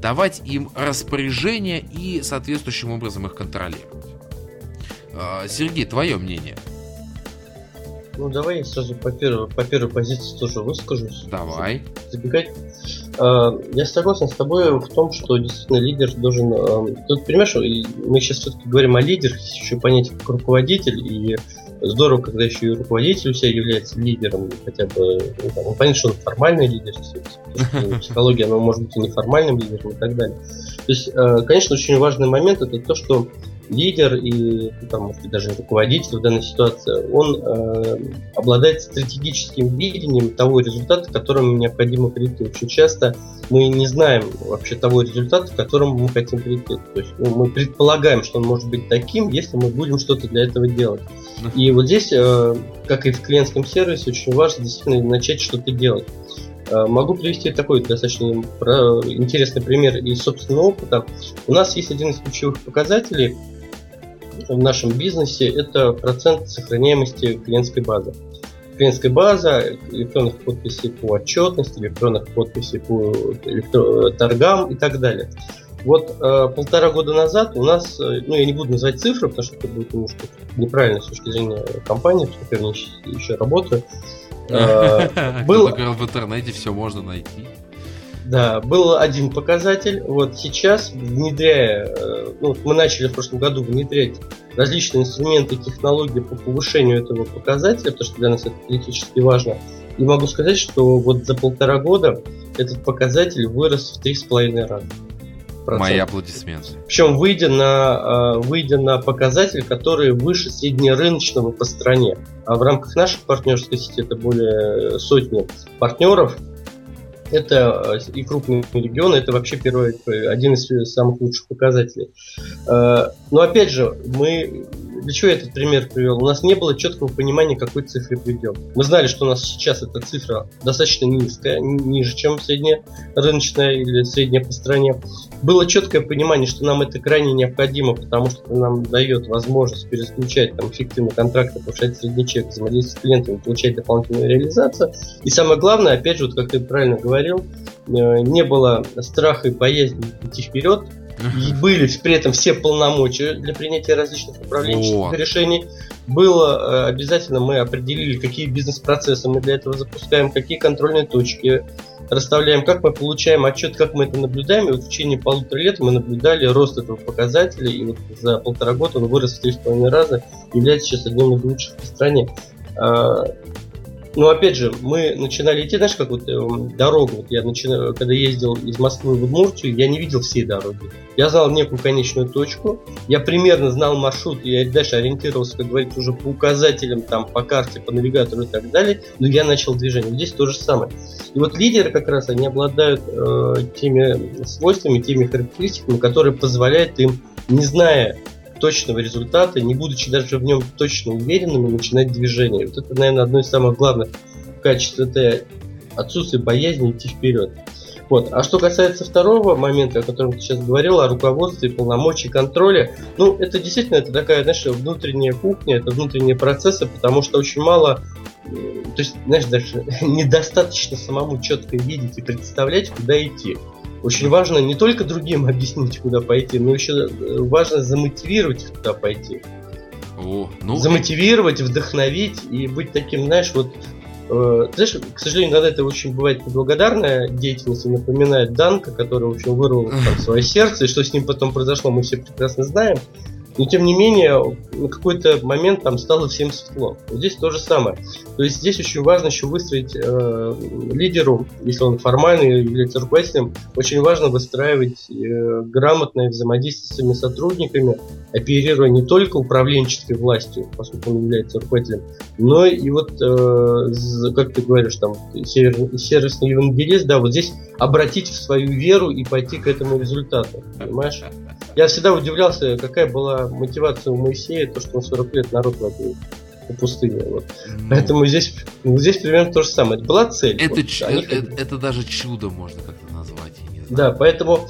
давать им распоряжения и соответствующим образом их контролировать. Э, Сергей, твое мнение? Ну давай я сразу по первой, по первой позиции тоже выскажусь. Давай. Забегать. А, я согласен с тобой в том, что действительно лидер должен... А, тут, понимаешь, мы сейчас все-таки говорим о лидерах, еще понятие как руководитель, и здорово, когда еще и руководитель у себя является лидером, хотя бы, ну, там, понятно, что он формальный лидер, психология, она может быть и неформальным лидером и так далее. То есть, а, конечно, очень важный момент это то, что лидер и там, может быть, даже руководитель в данной ситуации, он э, обладает стратегическим видением того результата, к которому необходимо прийти. Очень часто мы не знаем вообще того результата, к которому мы хотим прийти. То есть ну, мы предполагаем, что он может быть таким, если мы будем что-то для этого делать. И вот здесь, э, как и в клиентском сервисе, очень важно действительно начать что-то делать. Э, могу привести такой достаточно интересный пример из собственного опыта. У нас есть один из ключевых показателей в нашем бизнесе, это процент сохраняемости клиентской базы. Клиентская база, электронных подписей по отчетности, электронных подписей по электро- торгам и так далее. Вот э, полтора года назад у нас, э, ну я не буду называть цифры, потому что это будет немножко неправильно с точки зрения компании, потому что я еще, еще работаю. Э, был... В интернете все можно найти. Да, был один показатель. Вот сейчас, внедряя, э, ну, мы начали в прошлом году внедрять различные инструменты, технологии по повышению этого показателя, потому что для нас это критически важно. И могу сказать, что вот за полтора года этот показатель вырос в три с половиной раза. Мои аплодисменты. Причем выйдя на, э, выйдя на показатель, который выше среднерыночного по стране. А в рамках нашей партнерской сети это более сотни партнеров. Это э, и крупные регионы, это вообще первый, один из самых лучших показателей. Э, но опять же, мы для чего я этот пример привел? У нас не было четкого понимания, какой цифры придем. Мы знали, что у нас сейчас эта цифра достаточно низкая, ниже, чем средняя рыночная или средняя по стране. Было четкое понимание, что нам это крайне необходимо, потому что это нам дает возможность переключать там, эффективные контракты, повышать средний чек, взаимодействовать с клиентами, получать дополнительную реализацию. И самое главное, опять же, вот как ты правильно говорил, э, не было страха и боязни идти вперед, и были при этом все полномочия для принятия различных управленческих вот. решений. Было э, обязательно мы определили, какие бизнес-процессы мы для этого запускаем, какие контрольные точки расставляем, как мы получаем отчет, как мы это наблюдаем. И вот в течение полутора лет мы наблюдали рост этого показателя, и вот за полтора года он вырос в 3,5 раза, является сейчас одним из лучших в стране. Но опять же, мы начинали идти, знаешь, как вот э, дорогу. Вот я начинаю, когда ездил из Москвы в Удмуртию, я не видел всей дороги. Я знал некую конечную точку, я примерно знал маршрут, я дальше ориентировался, как говорится, уже по указателям, там, по карте, по навигатору и так далее, но я начал движение. Здесь то же самое. И вот лидеры как раз, они обладают э, теми свойствами, теми характеристиками, которые позволяют им, не зная точного результата, не будучи даже в нем точно уверенными, начинать движение. Вот это, наверное, одно из самых главных качеств. Это отсутствие боязни идти вперед. Вот. А что касается второго момента, о котором ты сейчас говорил, о руководстве, полномочий, контроле, ну, это действительно это такая, знаешь, внутренняя кухня, это внутренние процессы, потому что очень мало то есть, знаешь, даже недостаточно самому четко видеть и представлять, куда идти. Очень важно не только другим объяснить, куда пойти, но еще э, важно замотивировать их туда пойти. О, ну... Замотивировать, вдохновить и быть таким, знаешь, вот э, знаешь, к сожалению, иногда это очень бывает неблагодарная деятельность и напоминает Данка, который, в общем, вырвал там, свое сердце, и что с ним потом произошло, мы все прекрасно знаем. Но тем не менее, на какой-то момент там стало всем светло. Вот здесь то же самое. То есть здесь очень важно еще выстроить э, лидеру, если он формальный является руководителем, очень важно выстраивать э, грамотное взаимодействие с своими сотрудниками, оперируя не только управленческой властью, поскольку он является руководителем, но и вот, э, как ты говоришь, там, сервисный евангелист, да, вот здесь обратить в свою веру и пойти к этому результату, понимаешь? Я всегда удивлялся, какая была мотивация у Моисея, то, что он 40 лет народ водил по пустыне. Вот. Ну, Поэтому здесь, ну, здесь примерно то же самое. Это была цель. Это, вот, ч- это, это, это даже чудо можно как-то назвать. Да, поэтому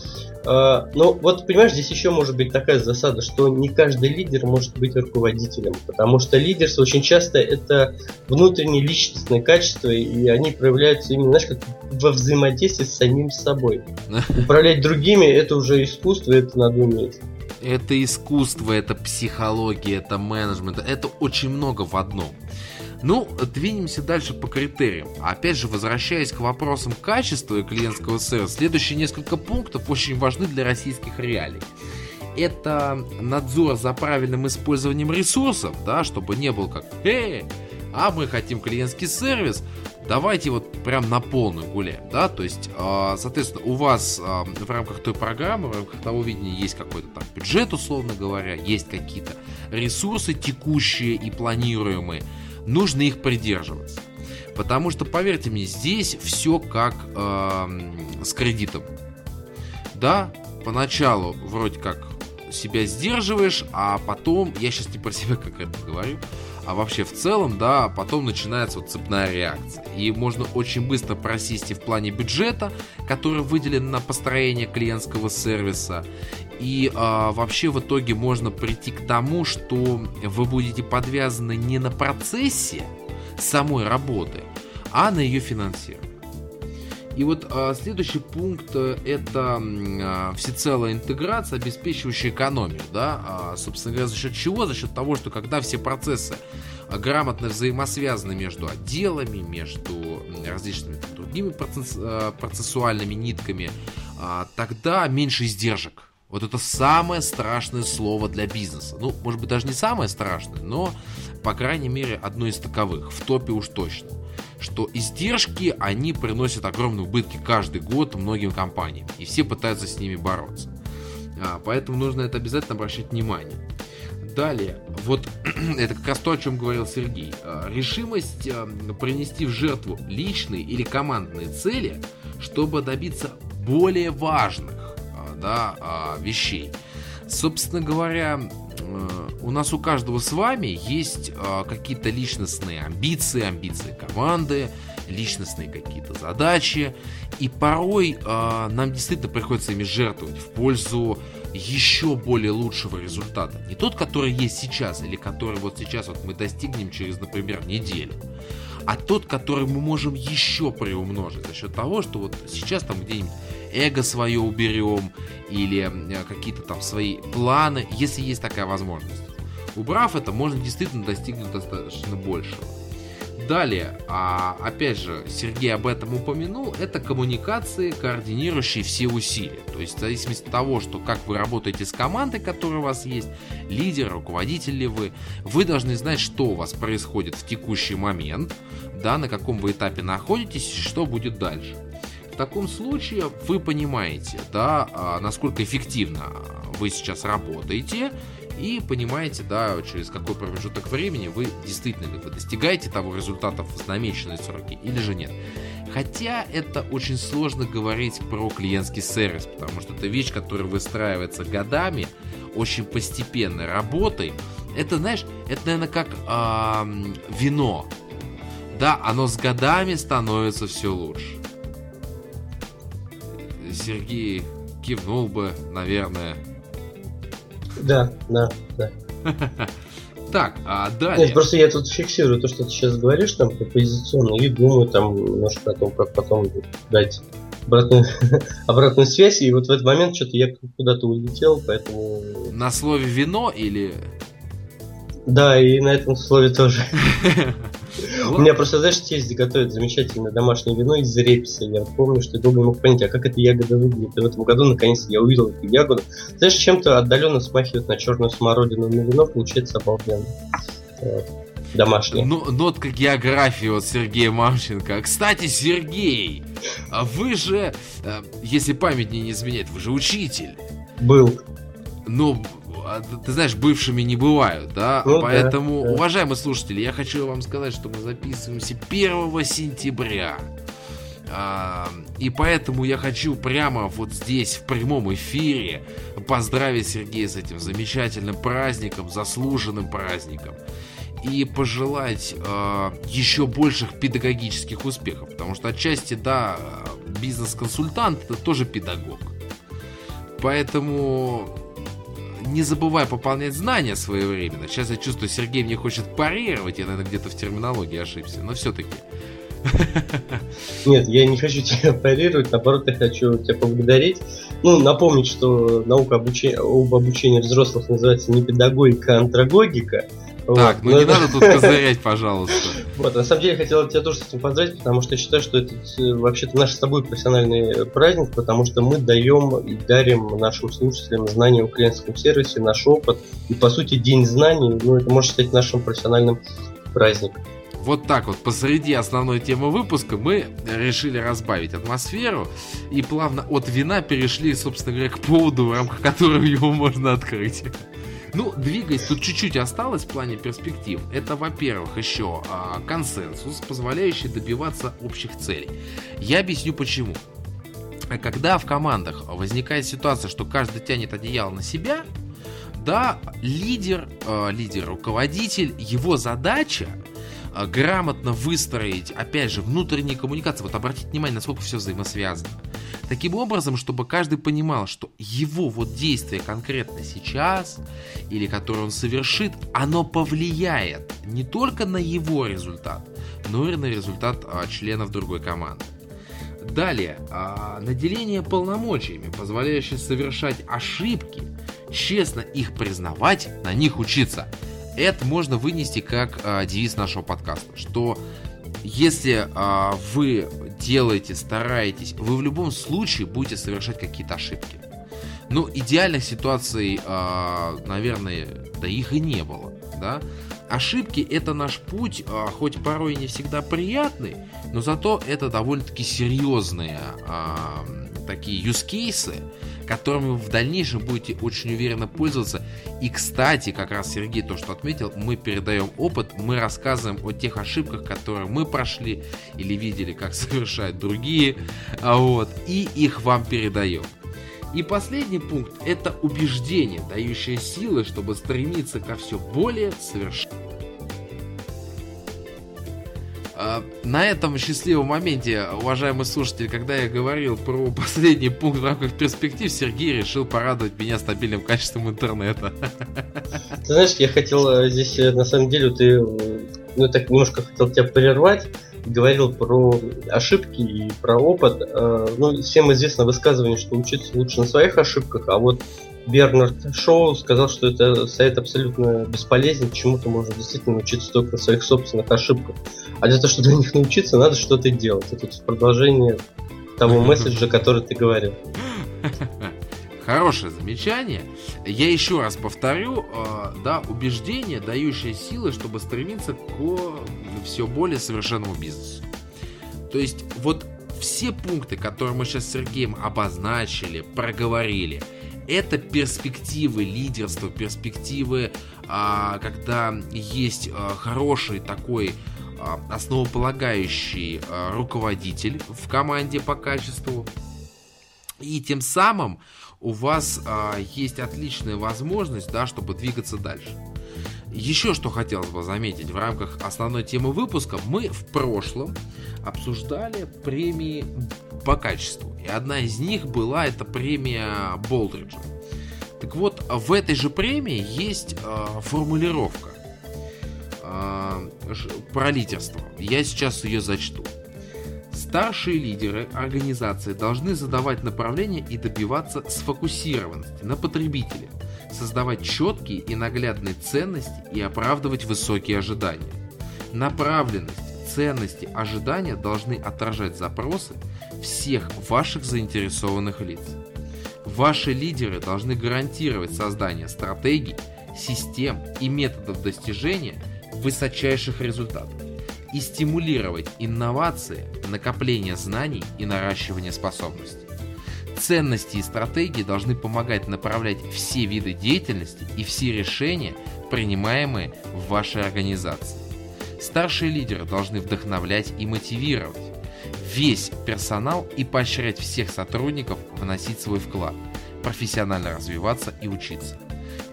а, ну, вот понимаешь, здесь еще может быть такая засада, что не каждый лидер может быть руководителем, потому что лидерство очень часто это внутренние личностные качества, и они проявляются именно, знаешь, как во взаимодействии с самим собой. Управлять другими это уже искусство, это надо уметь. Это искусство, это психология, это менеджмент, это очень много в одном. Ну, двинемся дальше по критериям. Опять же, возвращаясь к вопросам качества и клиентского сервиса, следующие несколько пунктов очень важны для российских реалий. Это надзор за правильным использованием ресурсов, да, чтобы не был как «Эй, а мы хотим клиентский сервис, давайте вот прям на полную гуляем, да, то есть, э, соответственно, у вас э, в рамках той программы, в рамках того видения есть какой-то там бюджет, условно говоря, есть какие-то ресурсы текущие и планируемые, нужно их придерживаться. Потому что, поверьте мне, здесь все как э, с кредитом. Да, поначалу вроде как себя сдерживаешь, а потом, я сейчас не про себя как это говорю, а вообще в целом, да, потом начинается вот цепная реакция. И можно очень быстро просесть и в плане бюджета, который выделен на построение клиентского сервиса. И а, вообще в итоге можно прийти к тому, что вы будете подвязаны не на процессе самой работы, а на ее финансировании. И вот а, следующий пункт э, это а, всецелая интеграция, обеспечивающая экономию. Да? А, собственно говоря, за счет чего? За счет того, что когда все процессы а, грамотно взаимосвязаны между отделами, между различными другими а, процессуальными нитками, а, тогда меньше издержек. Вот это самое страшное слово для бизнеса. Ну, может быть, даже не самое страшное, но, по крайней мере, одно из таковых. В топе уж точно что издержки, они приносят огромные убытки каждый год многим компаниям, и все пытаются с ними бороться. А, поэтому нужно это обязательно обращать внимание. Далее, вот это как раз то, о чем говорил Сергей. А, решимость а, принести в жертву личные или командные цели, чтобы добиться более важных да, вещей. Собственно говоря, Э, у нас у каждого с вами есть э, какие-то личностные амбиции, амбиции команды, личностные какие-то задачи, и порой э, нам действительно приходится ими жертвовать в пользу еще более лучшего результата. Не тот, который есть сейчас, или который вот сейчас вот мы достигнем через, например, неделю, а тот, который мы можем еще приумножить за счет того, что вот сейчас там где-нибудь эго свое уберем или э, какие-то там свои планы, если есть такая возможность. Убрав это, можно действительно достигнуть достаточно большего. Далее, а, опять же, Сергей об этом упомянул, это коммуникации, координирующие все усилия. То есть в зависимости от того, что как вы работаете с командой, которая у вас есть, лидер, руководитель ли вы, вы должны знать, что у вас происходит в текущий момент, да, на каком вы этапе находитесь, что будет дальше. В таком случае вы понимаете, да, а, насколько эффективно вы сейчас работаете, и понимаете, да, через какой промежуток времени вы действительно ли вы достигаете того результата в намеченные сроки или же нет. Хотя это очень сложно говорить про клиентский сервис, потому что это вещь, которая выстраивается годами, очень постепенной работой. Это, знаешь, это, наверное, как э, вино. Да, оно с годами становится все лучше. Сергей кивнул бы, наверное. Да, да, да. Так, а далее... Нет, просто я тут фиксирую то, что ты сейчас говоришь там по позиционно и думаю там немножко о том, как потом дать обратную, обратную связь, и вот в этот момент что-то я куда-то улетел, поэтому... На слове вино или... Да, и на этом слове тоже. У меня просто, знаешь, тесть готовит замечательное домашнее вино из реписа. Я помню, что долго не мог понять, а как эта ягода выглядит. И в этом году, наконец, я увидел эту ягоду. Знаешь, чем-то отдаленно смахивает на черную смородину на вино, получается обалденно. Домашнее. Ну, нотка географии от Сергея Мамченко. Кстати, Сергей, а вы же, э, если память не изменяет, вы же учитель. Был. Ну, а, ты знаешь, бывшими не бывают, да? Ну, Поэтому, да, да. уважаемые слушатели, я хочу вам сказать, что мы записываемся 1 сентября. А, и поэтому я хочу прямо вот здесь, в прямом эфире, поздравить Сергея с этим замечательным праздником, заслуженным праздником. И пожелать э, еще больших педагогических успехов. Потому что отчасти, да, бизнес-консультант это тоже педагог. Поэтому не забывай пополнять знания своевременно. Сейчас я чувствую, Сергей мне хочет парировать, я, наверное, где-то в терминологии ошибся, но все-таки. Нет, я не хочу тебя парировать, наоборот, я хочу тебя поблагодарить. Ну, напомнить, что наука обучения, об обучении взрослых называется не педагогика, а андрогогика. Так, вот, ну но... не надо тут козырять, пожалуйста. Вот, на самом деле я хотел тебя тоже с этим поздравить, потому что считаю, что это э, вообще-то наш с тобой профессиональный праздник, потому что мы даем и дарим нашим слушателям знания о клиентском сервисе, наш опыт. И по сути день знаний, ну это можно считать нашим профессиональным праздником. вот так вот посреди основной темы выпуска мы решили разбавить атмосферу и плавно от вина перешли, собственно говоря, к поводу, в рамках которого его можно открыть. Ну, двигаясь, тут чуть-чуть осталось в плане перспектив. Это, во-первых, еще а, консенсус, позволяющий добиваться общих целей. Я объясню почему. Когда в командах возникает ситуация, что каждый тянет одеяло на себя, да, лидер, э, лидер, руководитель, его задача грамотно выстроить, опять же, внутренние коммуникации. Вот обратите внимание, насколько все взаимосвязано. Таким образом, чтобы каждый понимал, что его вот действие конкретно сейчас, или которое он совершит, оно повлияет не только на его результат, но и на результат а, членов другой команды. Далее, а, наделение полномочиями, позволяющее совершать ошибки, честно их признавать, на них учиться. Это можно вынести как а, девиз нашего подкаста, что если а, вы делаете, стараетесь, вы в любом случае будете совершать какие-то ошибки. Ну, идеальных ситуаций, а, наверное, да их и не было, да. Ошибки это наш путь, а, хоть порой не всегда приятный, но зато это довольно-таки серьезные а, такие use cases, которыми вы в дальнейшем будете очень уверенно пользоваться. И, кстати, как раз Сергей то, что отметил, мы передаем опыт, мы рассказываем о тех ошибках, которые мы прошли или видели, как совершают другие, а вот, и их вам передаем. И последний пункт – это убеждение, дающее силы, чтобы стремиться ко все более совершенному на этом счастливом моменте, уважаемый слушатель, когда я говорил про последний пункт в рамках перспектив, Сергей решил порадовать меня стабильным качеством интернета. Ты знаешь, я хотел э, здесь, э, на самом деле, ты, э, ну, так немножко хотел тебя прервать, говорил про ошибки и про опыт. Ну, всем известно высказывание, что учиться лучше на своих ошибках, а вот Бернард Шоу сказал, что это сайт абсолютно бесполезен, чему-то можно действительно научиться только на своих собственных ошибках. А для того, чтобы на них научиться, надо что-то делать. Это продолжение того месседжа, который ты говорил. Хорошее замечание. Я еще раз повторю, э, да, убеждение, дающее силы, чтобы стремиться к все более совершенному бизнесу. То есть вот все пункты, которые мы сейчас с Сергеем обозначили, проговорили, это перспективы лидерства, перспективы, а, когда есть а, хороший такой а, основополагающий руководитель в команде по качеству. И тем самым у вас есть отличная возможность, да, чтобы двигаться дальше. Еще что хотелось бы заметить в рамках основной темы выпуска, мы в прошлом обсуждали премии по качеству. И одна из них была эта премия Болдриджа. Так вот, в этой же премии есть э, формулировка э, про лидерство. Я сейчас ее зачту. Старшие лидеры организации должны задавать направление и добиваться сфокусированности на потребителе – создавать четкие и наглядные ценности и оправдывать высокие ожидания. Направленность, ценности, ожидания должны отражать запросы всех ваших заинтересованных лиц. Ваши лидеры должны гарантировать создание стратегий, систем и методов достижения высочайших результатов и стимулировать инновации, накопление знаний и наращивание способностей. Ценности и стратегии должны помогать направлять все виды деятельности и все решения, принимаемые в вашей организации. Старшие лидеры должны вдохновлять и мотивировать весь персонал и поощрять всех сотрудников вносить свой вклад, профессионально развиваться и учиться,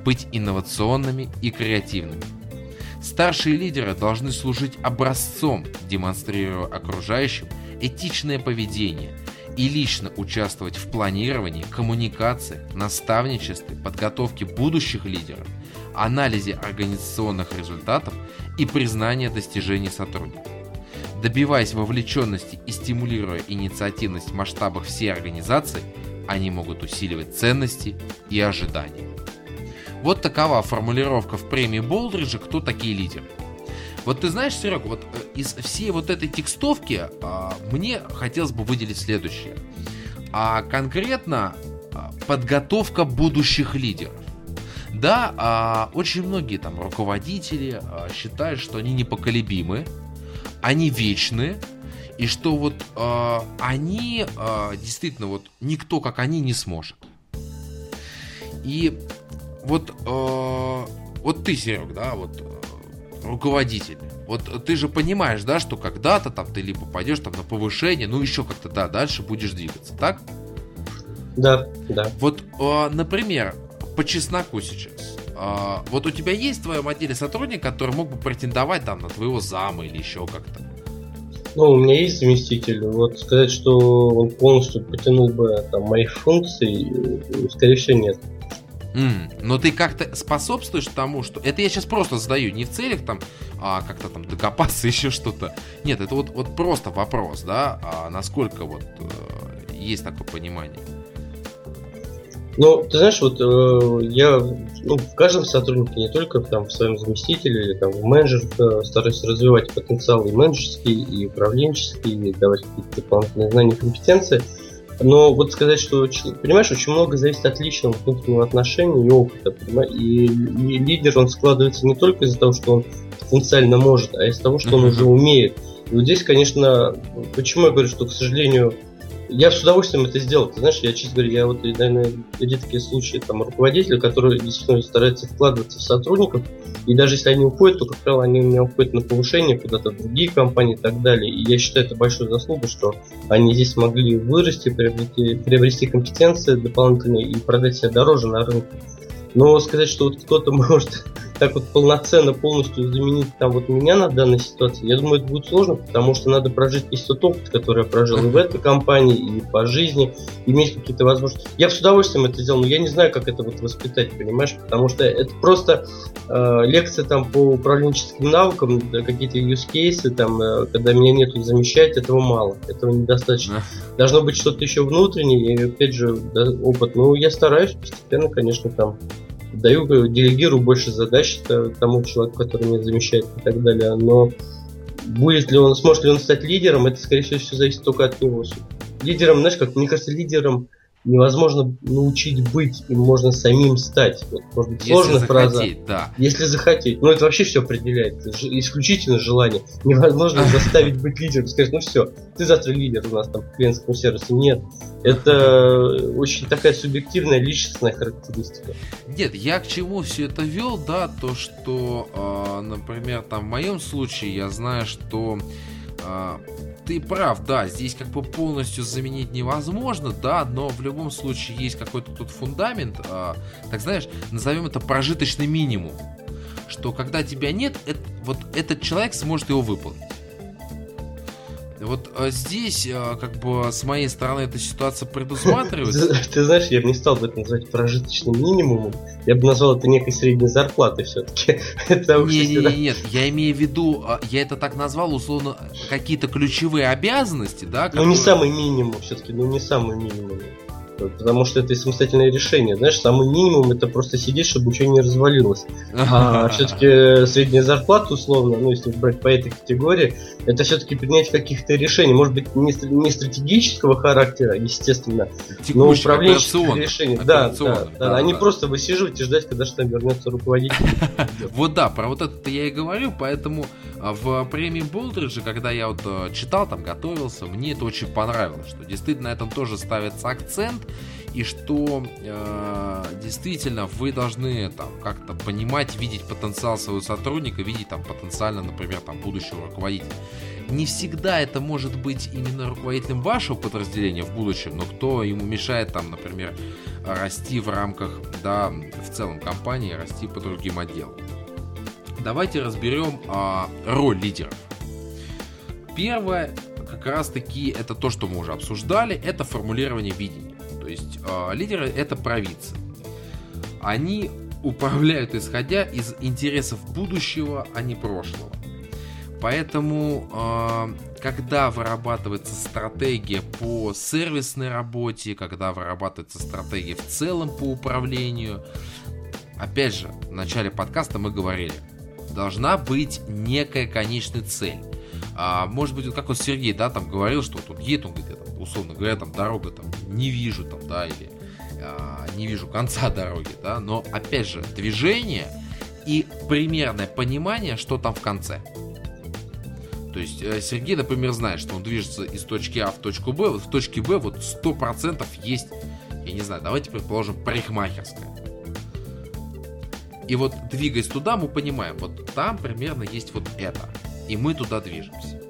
быть инновационными и креативными. Старшие лидеры должны служить образцом, демонстрируя окружающим этичное поведение – и лично участвовать в планировании, коммуникации, наставничестве, подготовке будущих лидеров, анализе организационных результатов и признании достижений сотрудников. Добиваясь вовлеченности и стимулируя инициативность в масштабах всей организации, они могут усиливать ценности и ожидания. Вот такова формулировка в премии Болдриджа «Кто такие лидеры?». Вот ты знаешь, Серег, вот э, из всей вот этой текстовки а, мне хотелось бы выделить следующее. А конкретно а, подготовка будущих лидеров. Да, а, очень многие там руководители считают, что они непоколебимы, они вечные, и что вот они действительно вот никто как они не сможет. И вот вот ты, Серег, да, вот руководитель. Вот ты же понимаешь, да, что когда-то там ты либо пойдешь там на повышение, ну еще как-то, да, дальше будешь двигаться, так? Да, да. Вот, э, например, по чесноку сейчас. Э, вот у тебя есть в твоем отделе сотрудник, который мог бы претендовать там на твоего зама или еще как-то? Ну, у меня есть заместитель. Вот сказать, что он полностью потянул бы там мои функции, скорее всего, нет. Mm, но ты как-то способствуешь тому, что... Это я сейчас просто задаю, не в целях там а, как-то там докопаться, еще что-то. Нет, это вот, вот просто вопрос, да, а насколько вот э, есть такое понимание. Ну, ты знаешь, вот э, я ну, в каждом сотруднике, не только там в своем заместителе или там в менеджер э, стараюсь развивать потенциал и менеджерский, и управленческий, и давать какие-то дополнительные знания и компетенции. Но вот сказать, что, понимаешь, очень много зависит от личного внутреннего отношения и опыта. Понимаешь? И, и лидер, он складывается не только из-за того, что он потенциально может, а из-за того, что он уже умеет. И вот здесь, конечно, почему я говорю, что, к сожалению, я с удовольствием это сделал. Ты знаешь, я, честно говоря, я вот, наверное, редкие случаи там руководителя, которые действительно стараются вкладываться в сотрудников, и даже если они уходят, то, как правило, они у меня уходят на повышение куда-то в другие компании и так далее. И я считаю это большой заслугой, что они здесь смогли вырасти, приобрести, приобрести компетенции дополнительные и продать себя дороже на рынке. Но сказать, что вот кто-то может так вот полноценно полностью заменить там вот меня на данной ситуации, я думаю, это будет сложно, потому что надо прожить весь тот опыт, который я прожил и в этой компании, и по жизни, иметь какие-то возможности. Я с удовольствием это сделал, но я не знаю, как это вот воспитать, понимаешь, потому что это просто э, лекция там по управленческим навыкам, какие-то use cases, там, э, когда меня нету замещать, этого мало, этого недостаточно. Должно быть что-то еще внутреннее, и опять же, да, опыт. Ну, я стараюсь постепенно, конечно, там даю, делегирую больше задач тому человеку, который меня замещает и так далее. Но будет ли он, сможет ли он стать лидером, это, скорее всего, все зависит только от него. Лидером, знаешь, как мне кажется, лидером невозможно научить быть, им можно самим стать. Вот, может быть, сложная захотеть, фраза. Да. Если захотеть. Ну, это вообще все определяет. Это исключительно желание. Невозможно заставить быть лидером. Сказать, ну все, ты завтра лидер у нас там в клиентском сервисе. Нет. Это очень такая субъективная личностная характеристика. Нет, я к чему все это вел, да, то, что, э, например, там в моем случае я знаю, что э, ты прав, да, здесь как бы полностью заменить невозможно, да, но в любом случае есть какой-то тут фундамент, э, так знаешь, назовем это прожиточный минимум, что когда тебя нет, это, вот этот человек сможет его выполнить. Вот а здесь, а, как бы, с моей стороны, эта ситуация предусматривается. Ты, знаешь, я бы не стал бы это называть прожиточным минимумом. Я бы назвал это некой средней зарплатой все-таки. Не, не, не, нет, я имею в виду, а, я это так назвал, условно, какие-то ключевые обязанности, да? Ну, не самый минимум все-таки, ну, не самый минимум потому что это самостоятельное решение. Знаешь, самый минимум это просто сидеть, чтобы ничего не развалилось. А все-таки средняя зарплата, условно, ну, если брать по этой категории, это все-таки принять каких-то решений. Может быть, не, не стратегического характера, естественно, но управленческих решений. Да, да, да, не просто высиживать и ждать, когда же там вернется руководитель. Вот да, про вот это я и говорю, поэтому в премии Болдриджа, когда я вот э, читал, там готовился, мне это очень понравилось, что действительно на этом тоже ставится акцент, и что э, действительно вы должны там как-то понимать, видеть потенциал своего сотрудника, видеть там потенциально, например, там будущего руководителя. Не всегда это может быть именно руководителем вашего подразделения в будущем, но кто ему мешает там, например, расти в рамках, да, в целом компании, расти по другим отделам. Давайте разберем э, роль лидеров. Первое, как раз таки, это то, что мы уже обсуждали, это формулирование видения есть э, лидеры это провидцы. Они управляют исходя из интересов будущего, а не прошлого. Поэтому, э, когда вырабатывается стратегия по сервисной работе, когда вырабатывается стратегия в целом по управлению, опять же, в начале подкаста мы говорили, должна быть некая конечная цель. А, может быть, вот как вот Сергей, да, там говорил, что тут едет, он говорит, условно говоря, там дорога там не вижу там, да, или а, не вижу конца дороги, да, но опять же движение и примерное понимание, что там в конце. То есть э, Сергей, например, знает, что он движется из точки А в точку Б. Вот в точке Б вот 100% есть, я не знаю, давайте предположим, парикмахерская. И вот двигаясь туда, мы понимаем, вот там примерно есть вот это. И мы туда движемся.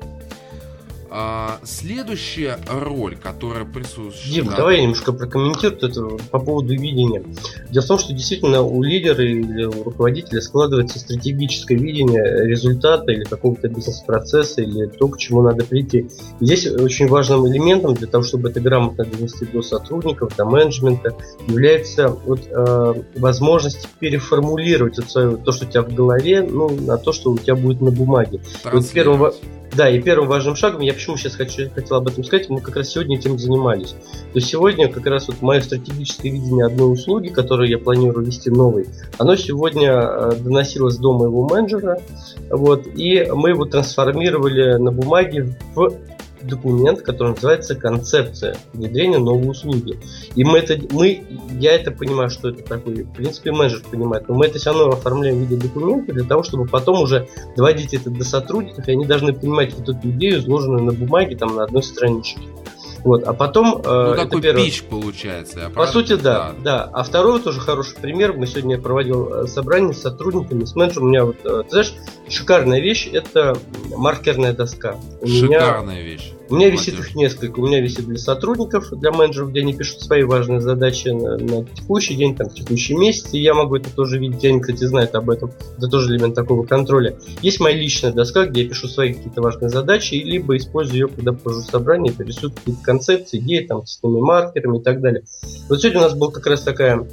А, следующая роль, которая присутствует... Дим, да. давай я немножко прокомментирую это по поводу видения. Дело в том, что действительно у лидера или у руководителя складывается стратегическое видение результата или какого-то бизнес-процесса или то, к чему надо прийти. И здесь очень важным элементом для того, чтобы это грамотно донести до сотрудников, до менеджмента, является вот, э, возможность переформулировать вот свое, то, что у тебя в голове, ну, на то, что у тебя будет на бумаге. Вот первым, да, и первым важным шагом, я почему сейчас хочу, хотел об этом сказать, мы как раз сегодня этим занимались. То есть сегодня как раз вот мое стратегическое видение одной услуги, которую я планирую вести новой, оно сегодня э, доносилось до моего менеджера, вот, и мы его трансформировали на бумаге в документ, который называется концепция внедрения новой услуги. И мы это, мы, я это понимаю, что это такое, в принципе, менеджер понимает, но мы это все равно оформляем в виде документа для того, чтобы потом уже доводить это до сотрудников, и они должны понимать вот эту идею, изложенную на бумаге, там, на одной страничке. Вот, а потом... Э, ну, такой первое... пич получается. По сути, да, да. А второй тоже хороший пример. Мы сегодня проводил э, собрание с сотрудниками, с менеджером. У меня вот, э, ты знаешь, шикарная вещь – это маркерная доска. У шикарная меня... вещь. У меня висит их несколько. У меня висит для сотрудников, для менеджеров, где они пишут свои важные задачи на, на текущий день, там, текущий месяц. И я могу это тоже видеть. Они, кстати, знают об этом. Это тоже элемент такого контроля. Есть моя личная доска, где я пишу свои какие-то важные задачи, либо использую ее, когда провожу собрание, перерисую какие-то концепции, идеи, там, с этими маркерами и так далее. Вот сегодня у нас была как раз такая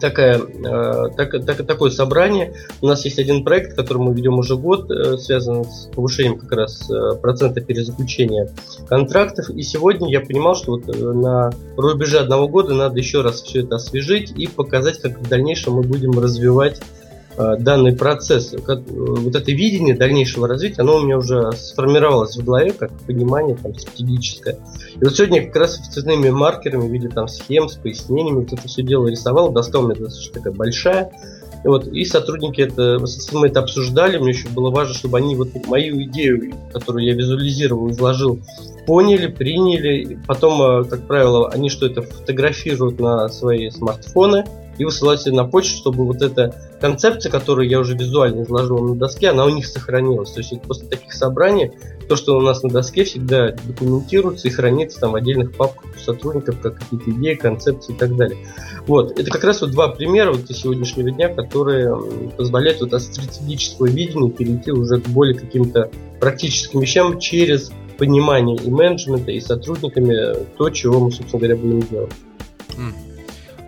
такая, э, так, так, такое собрание. У нас есть один проект, который мы ведем уже год, э, связан с повышением как раз э, процента перезаключения контрактов. И сегодня я понимал, что вот на рубеже одного года надо еще раз все это освежить и показать, как в дальнейшем мы будем развивать данный процесс, как, э, вот это видение дальнейшего развития, оно у меня уже сформировалось в голове, как понимание там, стратегическое. И вот сегодня как раз цветными маркерами в виде там схем с пояснениями вот это все дело рисовал. Доска у меня достаточно такая большая. И, вот, и сотрудники это, мы это обсуждали, мне еще было важно, чтобы они вот мою идею, которую я визуализировал, изложил, поняли, приняли. Потом, э, как правило, они что это фотографируют на свои смартфоны, и высылать на почту, чтобы вот эта концепция, которую я уже визуально изложил на доске, она у них сохранилась. То есть после таких собраний то, что у нас на доске всегда документируется и хранится там в отдельных папках у сотрудников, как какие-то идеи, концепции и так далее. Вот. Это как раз вот два примера вот сегодняшнего дня, которые позволяют вот от стратегического видения перейти уже к более каким-то практическим вещам через понимание и менеджмента, и сотрудниками то, чего мы, собственно говоря, будем делать.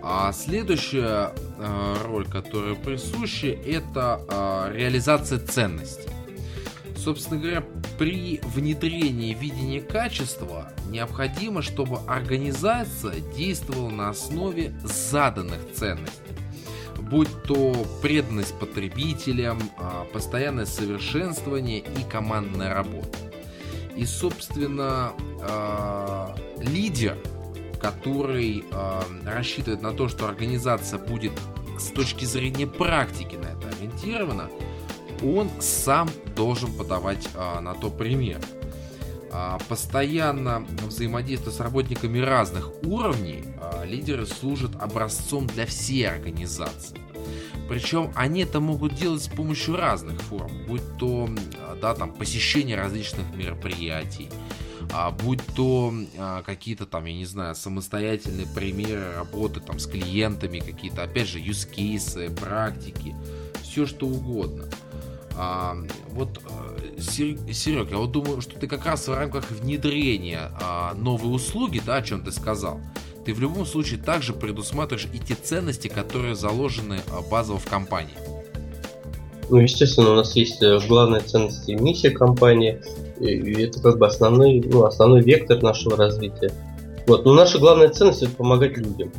А следующая э, роль, которая присуща, это э, реализация ценностей. Собственно говоря, при внедрении видения качества необходимо, чтобы организация действовала на основе заданных ценностей. Будь то преданность потребителям, постоянное совершенствование и командная работа. И, собственно, лидер – который э, рассчитывает на то, что организация будет с точки зрения практики на это ориентирована, он сам должен подавать э, на то пример. Э, постоянно взаимодействуя с работниками разных уровней, э, лидеры служат образцом для всей организации. Причем они это могут делать с помощью разных форм, будь то да, там, посещение различных мероприятий, а, будь то а, какие-то там, я не знаю, самостоятельные примеры работы там с клиентами, какие-то, опять же, cases, практики, все что угодно. А, вот, э, Серег, я вот думаю, что ты как раз в рамках внедрения а, новой услуги, да, о чем ты сказал, ты в любом случае также предусматриваешь и те ценности, которые заложены а, базово в компании. Ну, естественно, у нас есть э, главная ценность и миссия компании, и это как бы основной, ну, основной вектор нашего развития. Вот. Но наша главная ценность это помогать людям.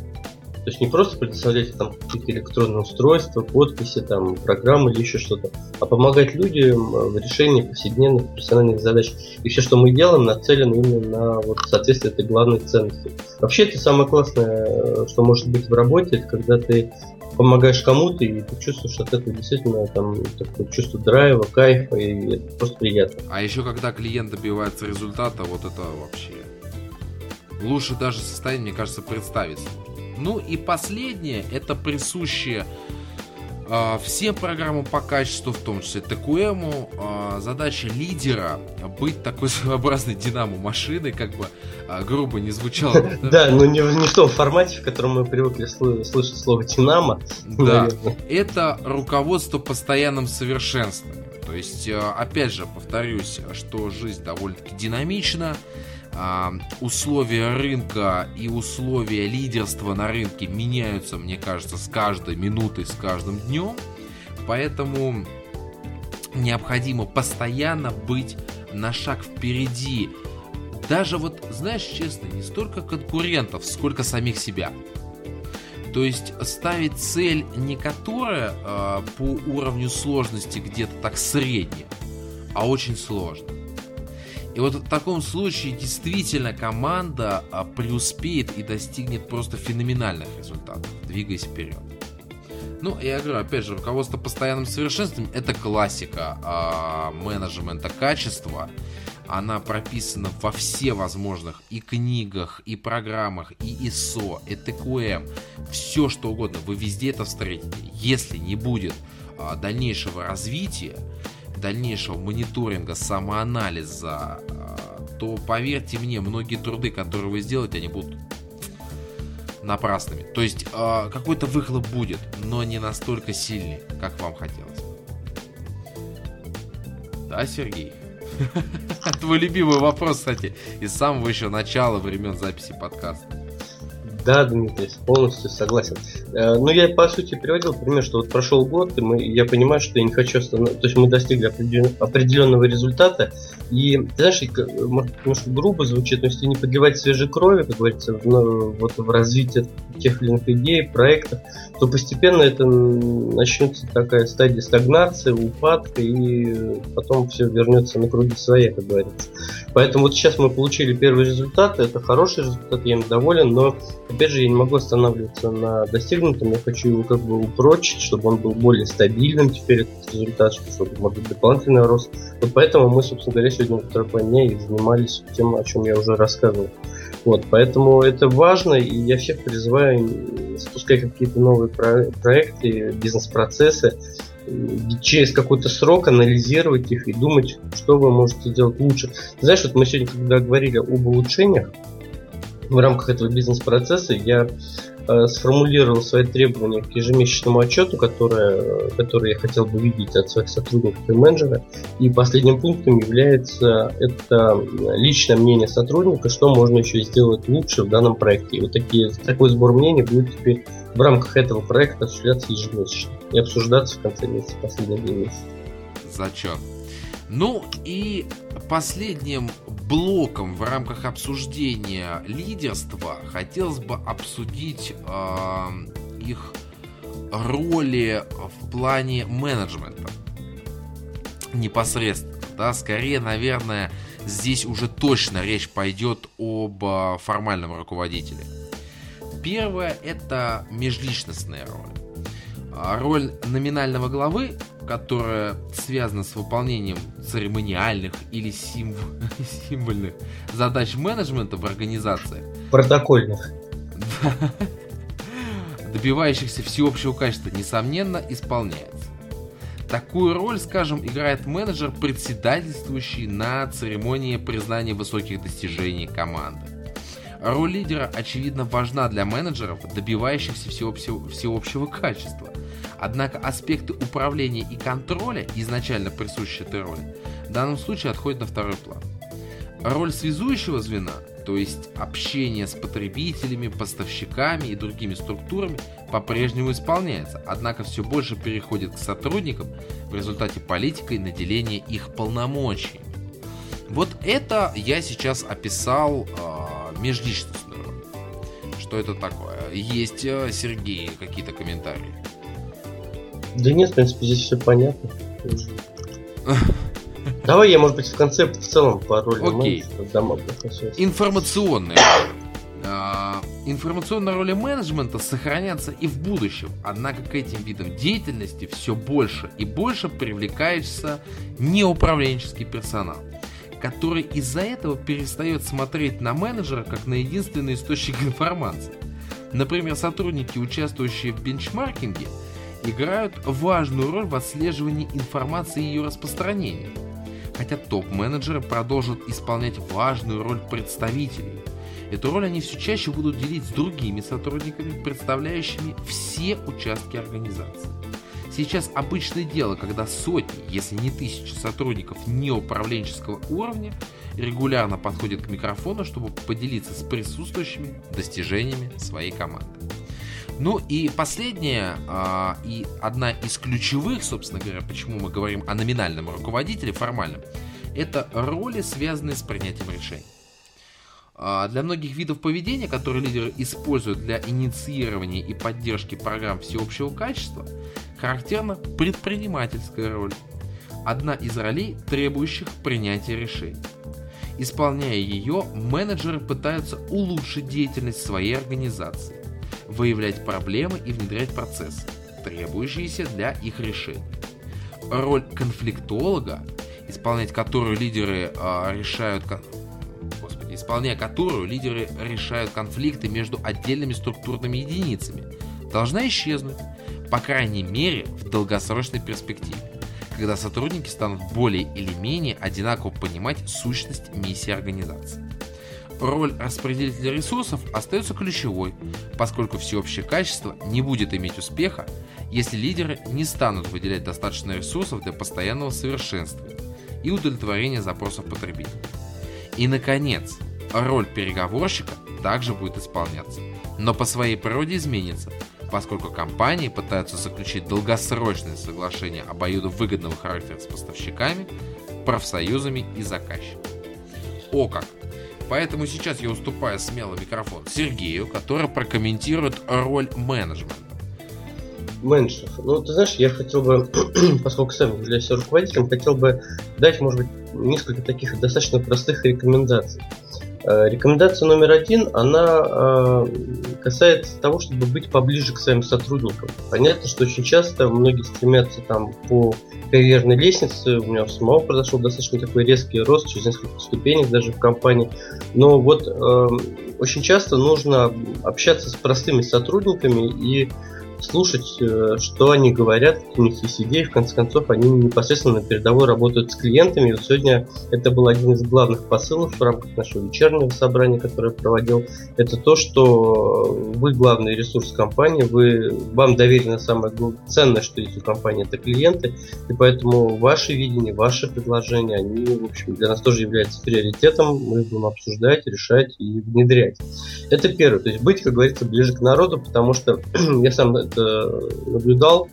То есть не просто предоставлять там какие-то электронные устройства, подписи, там, программы или еще что-то, а помогать людям в решении повседневных профессиональных задач. И все, что мы делаем, нацелено именно на вот, соответствие этой главной ценности. Вообще это самое классное, что может быть в работе, это когда ты помогаешь кому-то, и ты чувствуешь от этого действительно там такое чувство драйва, кайфа, и это просто приятно. А еще когда клиент добивается результата, вот это вообще лучше даже состояние, мне кажется, представить. Ну и последнее, это присущее э, всем программам по качеству, в том числе ТКМ, э, задача лидера быть такой своеобразной динамо машиной, как бы э, грубо не звучало. Да, но не, не в том формате, в котором мы привыкли слышать слово динамо. Да, это руководство постоянным совершенствованием. То есть, опять же, повторюсь, что жизнь довольно-таки динамична, условия рынка и условия лидерства на рынке меняются, мне кажется, с каждой минутой, с каждым днем. Поэтому необходимо постоянно быть на шаг впереди. Даже вот, знаешь, честно, не столько конкурентов, сколько самих себя. То есть ставить цель не которая э, по уровню сложности где-то так средняя, а очень сложная. И вот в таком случае действительно команда а, преуспеет и достигнет просто феноменальных результатов, двигаясь вперед. Ну, я говорю, опять же, руководство постоянным совершенством – это классика э, менеджмента качества. Она прописана во все возможных и книгах, и программах, и ISO, и TQM. Все, что угодно. Вы везде это встретите. Если не будет э, дальнейшего развития, дальнейшего мониторинга, самоанализа, а, то поверьте мне, многие труды, которые вы сделаете, они будут напрасными. То есть а, какой-то выхлоп будет, но не настолько сильный, как вам хотелось. Да, Сергей? Твой любимый вопрос, кстати, из самого еще начала времен записи подкаста. Да, Дмитрий, полностью согласен. Э, ну, я, по сути, приводил пример, что вот прошел год, и мы, я понимаю, что я не хочу остановиться. То есть мы достигли определенного результата, и, знаешь, может, немножко грубо звучит, но если не подливать свежей крови, как говорится, в, вот в развитие тех или иных идей, проектов, то постепенно это начнется такая стадия стагнации, упадка, и потом все вернется на круги своя, как говорится. Поэтому вот сейчас мы получили первый результат, это хороший результат, я им доволен, но опять же я не могу останавливаться на достигнутом, я хочу его как бы упрочить, чтобы он был более стабильным теперь этот результат, чтобы может быть дополнительный рост. Вот поэтому мы, собственно говоря, сегодня во второй плане и занимались тем, о чем я уже рассказывал. Вот, поэтому это важно, и я всех призываю спускать какие-то новые про- проекты, бизнес-процессы, через какой-то срок анализировать их и думать, что вы можете сделать лучше. знаешь, вот мы сегодня, когда говорили об улучшениях в рамках этого бизнес-процесса, я Э, сформулировал свои требования к ежемесячному отчету, которое, который я хотел бы видеть от своих сотрудников и менеджера. И последним пунктом является это личное мнение сотрудника, что можно еще сделать лучше в данном проекте. И вот такие, такой сбор мнений будет теперь в рамках этого проекта осуществляться ежемесячно и обсуждаться в конце месяца, последние месяца. Зачет. Ну и последним блоком в рамках обсуждения лидерства хотелось бы обсудить э, их роли в плане менеджмента непосредственно. Да, скорее, наверное, здесь уже точно речь пойдет об э, формальном руководителе. Первое это межличностная роль. А роль номинального главы которая связана с выполнением церемониальных или символ, символьных задач менеджмента в организации. Протокольных. Добивающихся всеобщего качества, несомненно, исполняется. Такую роль, скажем, играет менеджер, председательствующий на церемонии признания высоких достижений команды. Роль лидера, очевидно, важна для менеджеров, добивающихся всеобщего, всеобщего качества – Однако аспекты управления и контроля, изначально присущие этой роли, в данном случае отходят на второй план. Роль связующего звена, то есть общение с потребителями, поставщиками и другими структурами, по-прежнему исполняется, однако все больше переходит к сотрудникам в результате политикой наделения их полномочиями. Вот это я сейчас описал э, межличностную роль. Что это такое? Есть, э, Сергей, какие-то комментарии? Да нет, в принципе, здесь все понятно. Давай я, может быть, в конце в целом по роли Окей. Информационная. А, информационные роли менеджмента сохранятся и в будущем, однако к этим видам деятельности все больше и больше привлекается неуправленческий персонал, который из-за этого перестает смотреть на менеджера как на единственный источник информации. Например, сотрудники, участвующие в бенчмаркинге, играют важную роль в отслеживании информации и ее распространении, хотя топ-менеджеры продолжат исполнять важную роль представителей – Эту роль они все чаще будут делить с другими сотрудниками, представляющими все участки организации. Сейчас обычное дело, когда сотни, если не тысячи сотрудников неуправленческого уровня регулярно подходят к микрофону, чтобы поделиться с присутствующими достижениями своей команды. Ну и последняя а, и одна из ключевых, собственно говоря, почему мы говорим о номинальном руководителе, формальном, это роли, связанные с принятием решений. А, для многих видов поведения, которые лидеры используют для инициирования и поддержки программ всеобщего качества, характерна предпринимательская роль. Одна из ролей, требующих принятия решений. Исполняя ее, менеджеры пытаются улучшить деятельность своей организации, выявлять проблемы и внедрять процессы, требующиеся для их решения. Роль конфликтолога, исполнять которую лидеры э, решают исполняя которую лидеры решают конфликты между отдельными структурными единицами, должна исчезнуть, по крайней мере в долгосрочной перспективе, когда сотрудники станут более или менее одинаково понимать сущность миссии организации. Роль распределителя ресурсов остается ключевой, поскольку всеобщее качество не будет иметь успеха, если лидеры не станут выделять достаточно ресурсов для постоянного совершенствования и удовлетворения запросов потребителей. И, наконец, роль переговорщика также будет исполняться, но по своей природе изменится, поскольку компании пытаются заключить долгосрочные соглашения обоюдовыгодного характера с поставщиками, профсоюзами и заказчиками. О как! Поэтому сейчас я уступаю смело микрофон Сергею, который прокомментирует роль менеджмента. Менеджеров. Ну, ты знаешь, я хотел бы, поскольку сам являюсь руководителем, хотел бы дать, может быть, несколько таких достаточно простых рекомендаций. Э, рекомендация номер один, она э, касается того, чтобы быть поближе к своим сотрудникам. Понятно, что очень часто многие стремятся там по карьерной лестнице, у меня самого произошел достаточно такой резкий рост, через несколько ступенек даже в компании. Но вот э, очень часто нужно общаться с простыми сотрудниками и слушать, э, что они говорят, у них есть идеи, в конце концов, они непосредственно на передовой работают с клиентами. И вот сегодня это был один из главных посылов в рамках нашего вечернего собрания, которое я проводил. Это то, что вы главный ресурс компании, вы, вам доверено самое ценное, что есть у компании, это клиенты, и поэтому ваши видения, ваши предложения, они, в общем, для нас тоже являются приоритетом, мы будем обсуждать, решать и внедрять. Это первое, то есть быть, как говорится, ближе к народу, потому что я сам это наблюдал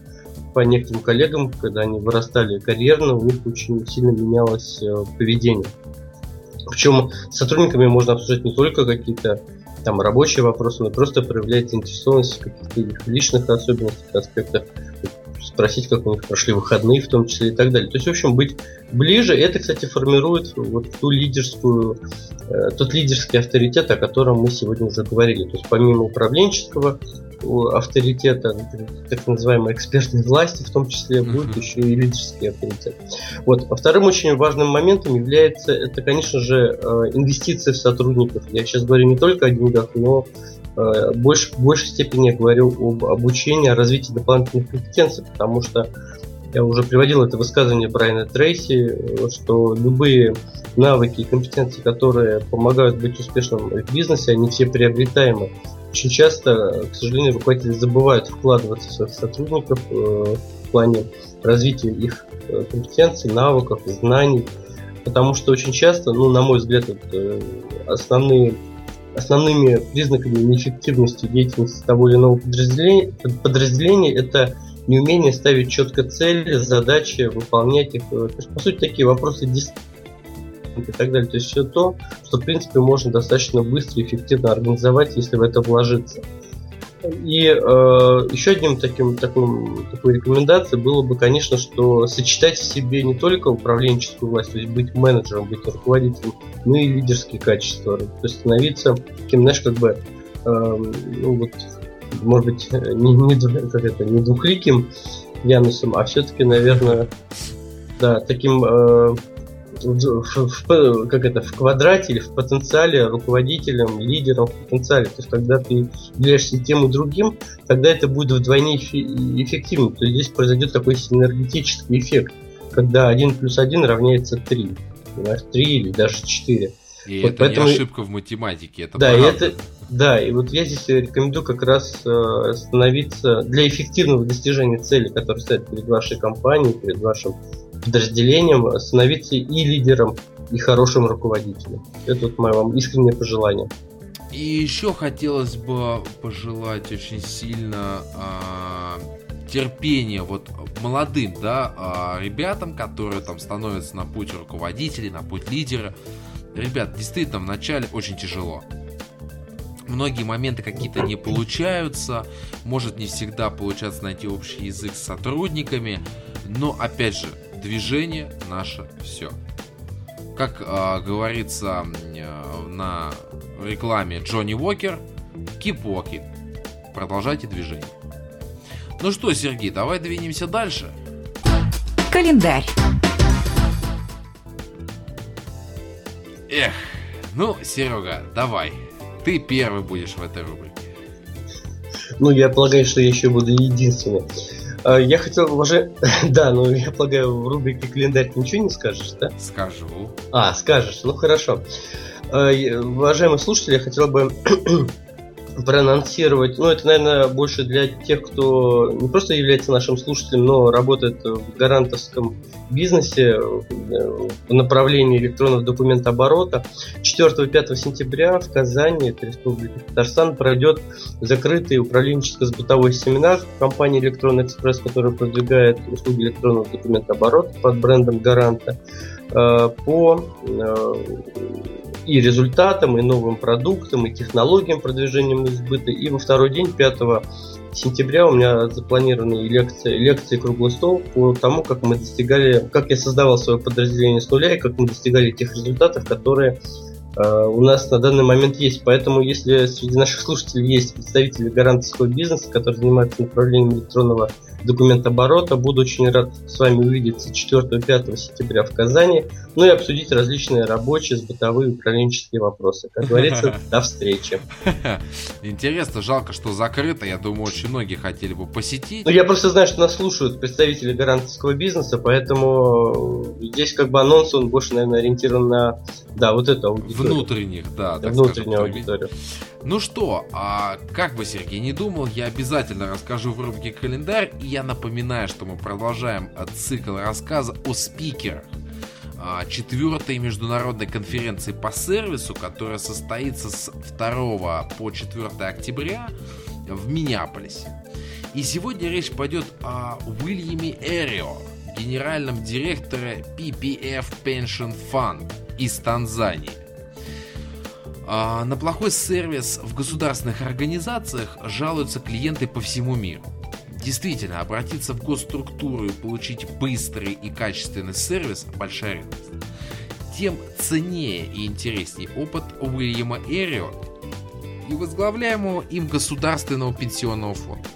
по некоторым коллегам, когда они вырастали карьерно, у них очень сильно менялось э, поведение. Причем с сотрудниками можно обсуждать не только какие-то там рабочие вопросы, но просто проявлять заинтересованность в каких-то их личных особенностях, аспектах, спросить, как у них прошли выходные в том числе и так далее. То есть, в общем, быть ближе, это, кстати, формирует вот ту лидерскую, э, тот лидерский авторитет, о котором мы сегодня уже говорили. То есть, помимо управленческого авторитета, так называемой экспертной власти, в том числе будет еще и лидерский авторитет. Вот. А вторым очень важным моментом является это, конечно же, э, инвестиции в сотрудников. Я сейчас говорю не только о деньгах, но больше, в большей степени я говорю об обучении, о развитии дополнительных компетенций, потому что я уже приводил это высказывание Брайана Трейси, что любые навыки и компетенции, которые помогают быть успешным в бизнесе, они все приобретаемы. Очень часто, к сожалению, руководители забывают вкладываться в своих сотрудников э, в плане развития их э, компетенций, навыков, знаний, потому что очень часто, ну, на мой взгляд, э, основные основными признаками неэффективности деятельности того или иного подразделения, подразделения это неумение ставить четко цели, задачи, выполнять их. То есть, по сути, такие вопросы и так далее. То есть все то, что в принципе можно достаточно быстро и эффективно организовать, если в это вложиться. И э, еще одним таким таким, такой рекомендацией было бы, конечно, что сочетать в себе не только управленческую власть, то есть быть менеджером, быть руководителем, но и лидерские качества. То есть становиться таким, знаешь, как бы э, ну вот, может быть, не, не, как это, не двухликим Янусом, а все-таки, наверное, да, таким э, в, в, как это, в квадрате или в потенциале руководителем, лидером в потенциале. То есть, когда ты являешься тем и другим, тогда это будет вдвойне эффективно. То есть, здесь произойдет такой синергетический эффект, когда 1 плюс 1 равняется 3. Понимаешь, 3 или даже 4. И вот это поэтому... не ошибка в математике, это да, правда. это, да, и вот я здесь рекомендую как раз э, становиться для эффективного достижения цели, которая стоит перед вашей компанией, перед вашим подразделением, становиться и лидером, и хорошим руководителем. Это вот мое вам искреннее пожелание. И еще хотелось бы пожелать очень сильно э, терпения вот молодым, да, э, ребятам, которые там становятся на путь руководителей, на путь лидера. Ребят, действительно, вначале очень тяжело. Многие моменты какие-то не получаются, может не всегда получаться найти общий язык с сотрудниками, но опять же, движение наше все. Как э, говорится э, на рекламе Джонни Уокер, keep walking. Продолжайте движение. Ну что, Сергей, давай двинемся дальше. Календарь. Эх, ну, Серега, давай. Ты первый будешь в этой рубрике. Ну, я полагаю, что я еще буду единственным. А, я хотел уже... Да, ну я полагаю, в рубрике календарь ты ничего не скажешь, да? Скажу. А, скажешь, ну хорошо. А, уважаемые слушатели, я хотел бы проанонсировать, ну это, наверное, больше для тех, кто не просто является нашим слушателем, но работает в гарантовском бизнесе в направлении электронного документооборота. 4-5 сентября в Казани, это Республика Татарстан, пройдет закрытый управленческо-сбытовой семинар компании Электронный Экспресс, которая продвигает услуги электронного документооборота под брендом Гаранта по э, и результатам, и новым продуктам, и технологиям продвижения сбыта. И во второй день, 5 сентября, у меня запланированы лекции, лекции круглый стол по тому, как мы достигали, как я создавал свое подразделение с нуля и как мы достигали тех результатов, которые э, у нас на данный момент есть. Поэтому, если среди наших слушателей есть представители гарантовского бизнеса, которые занимаются направлением электронного документооборота. Буду очень рад с вами увидеться 4-5 сентября в Казани, ну и обсудить различные рабочие, с бытовые управленческие вопросы. Как говорится, до встречи. Интересно, жалко, что закрыто. Я думаю, очень многие хотели бы посетить. Ну, я просто знаю, что нас слушают представители гарантовского бизнеса, поэтому здесь как бы анонс, он больше, наверное, ориентирован на, да, вот это аудиторию. Внутренних, да. Так Внутреннюю скажем, аудиторию. Ну что, а как бы Сергей не думал, я обязательно расскажу в рубрике «Календарь», и я напоминаю, что мы продолжаем цикл рассказа о спикерах а, четвертой международной конференции по сервису, которая состоится с 2 по 4 октября в Миннеаполисе. И сегодня речь пойдет о Уильяме Эрио, генеральном директоре PPF Pension Fund из Танзании. А, на плохой сервис в государственных организациях жалуются клиенты по всему миру. Действительно, обратиться в госструктуру и получить быстрый и качественный сервис – большая редкость. Тем ценнее и интереснее опыт Уильяма Эрио и возглавляемого им Государственного пенсионного фонда.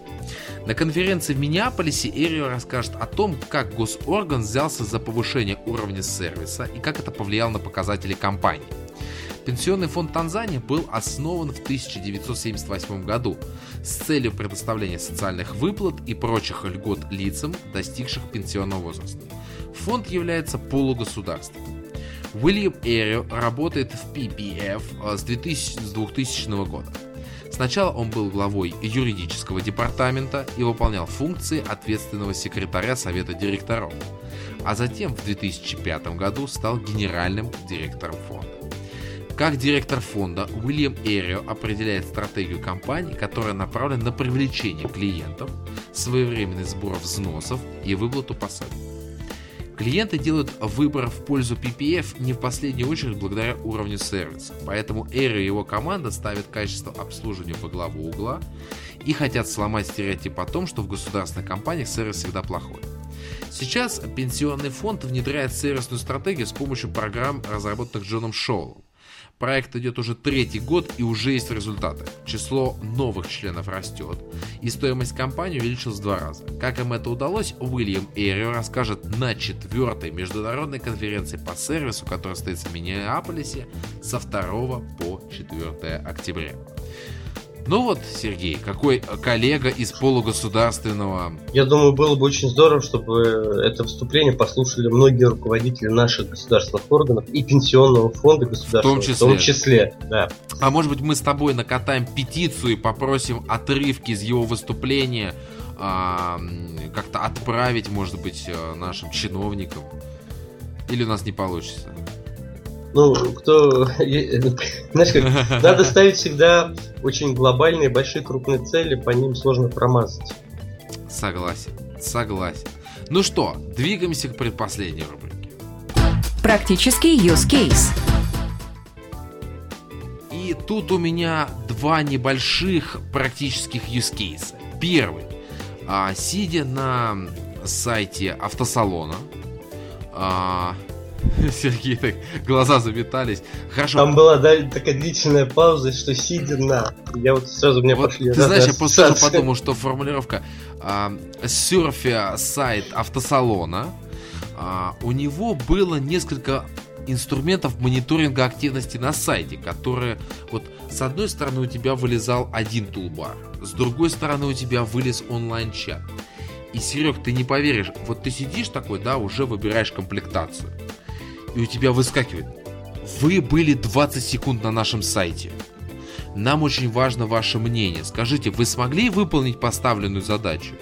На конференции в Миннеаполисе Эрио расскажет о том, как госорган взялся за повышение уровня сервиса и как это повлияло на показатели компании – Пенсионный фонд Танзании был основан в 1978 году с целью предоставления социальных выплат и прочих льгот лицам, достигших пенсионного возраста. Фонд является полугосударственным. Уильям Эрио работает в PPF э, с 2000, года. Сначала он был главой юридического департамента и выполнял функции ответственного секретаря Совета директоров, а затем в 2005 году стал генеральным директором фонда. Как директор фонда, Уильям Эрио определяет стратегию компании, которая направлена на привлечение клиентов, своевременный сбор взносов и выплату пособий. Клиенты делают выбор в пользу PPF не в последнюю очередь благодаря уровню сервиса, поэтому Эрио и его команда ставят качество обслуживания во главу угла и хотят сломать стереотип о том, что в государственных компаниях сервис всегда плохой. Сейчас пенсионный фонд внедряет сервисную стратегию с помощью программ, разработанных Джоном Шоулом. Проект идет уже третий год и уже есть результаты. Число новых членов растет, и стоимость компании увеличилась в два раза. Как им это удалось, Уильям Эрио расскажет на четвертой международной конференции по сервису, которая состоится в Миннеаполисе со 2 по 4 октября. Ну вот, Сергей, какой коллега из полугосударственного... Я думаю, было бы очень здорово, чтобы это выступление послушали многие руководители наших государственных органов и пенсионного фонда государственного. В том числе. В том числе, да. А может быть мы с тобой накатаем петицию и попросим отрывки из его выступления а, как-то отправить, может быть, э, нашим чиновникам? Или у нас не получится? Ну, кто... Знаешь, как, надо ставить всегда очень глобальные, большие, крупные цели, по ним сложно промазать. Согласен, согласен. Ну что, двигаемся к предпоследней рубрике. Практический use case. И тут у меня два небольших практических use case. Первый. А, сидя на сайте автосалона, а, Сергей так глаза заметались. Хорошо. Там была да, такая длительная пауза, что сидя на. Я вот сразу мне вот, пошли. Ты знаешь, я просто подумал, что формулировка а, серфя сайт автосалона. А, у него было несколько инструментов мониторинга активности на сайте, которые вот с одной стороны у тебя вылезал один тулбар, с другой стороны у тебя вылез онлайн-чат. И, Серег, ты не поверишь, вот ты сидишь такой, да, уже выбираешь комплектацию и у тебя выскакивает. Вы были 20 секунд на нашем сайте. Нам очень важно ваше мнение. Скажите, вы смогли выполнить поставленную задачу?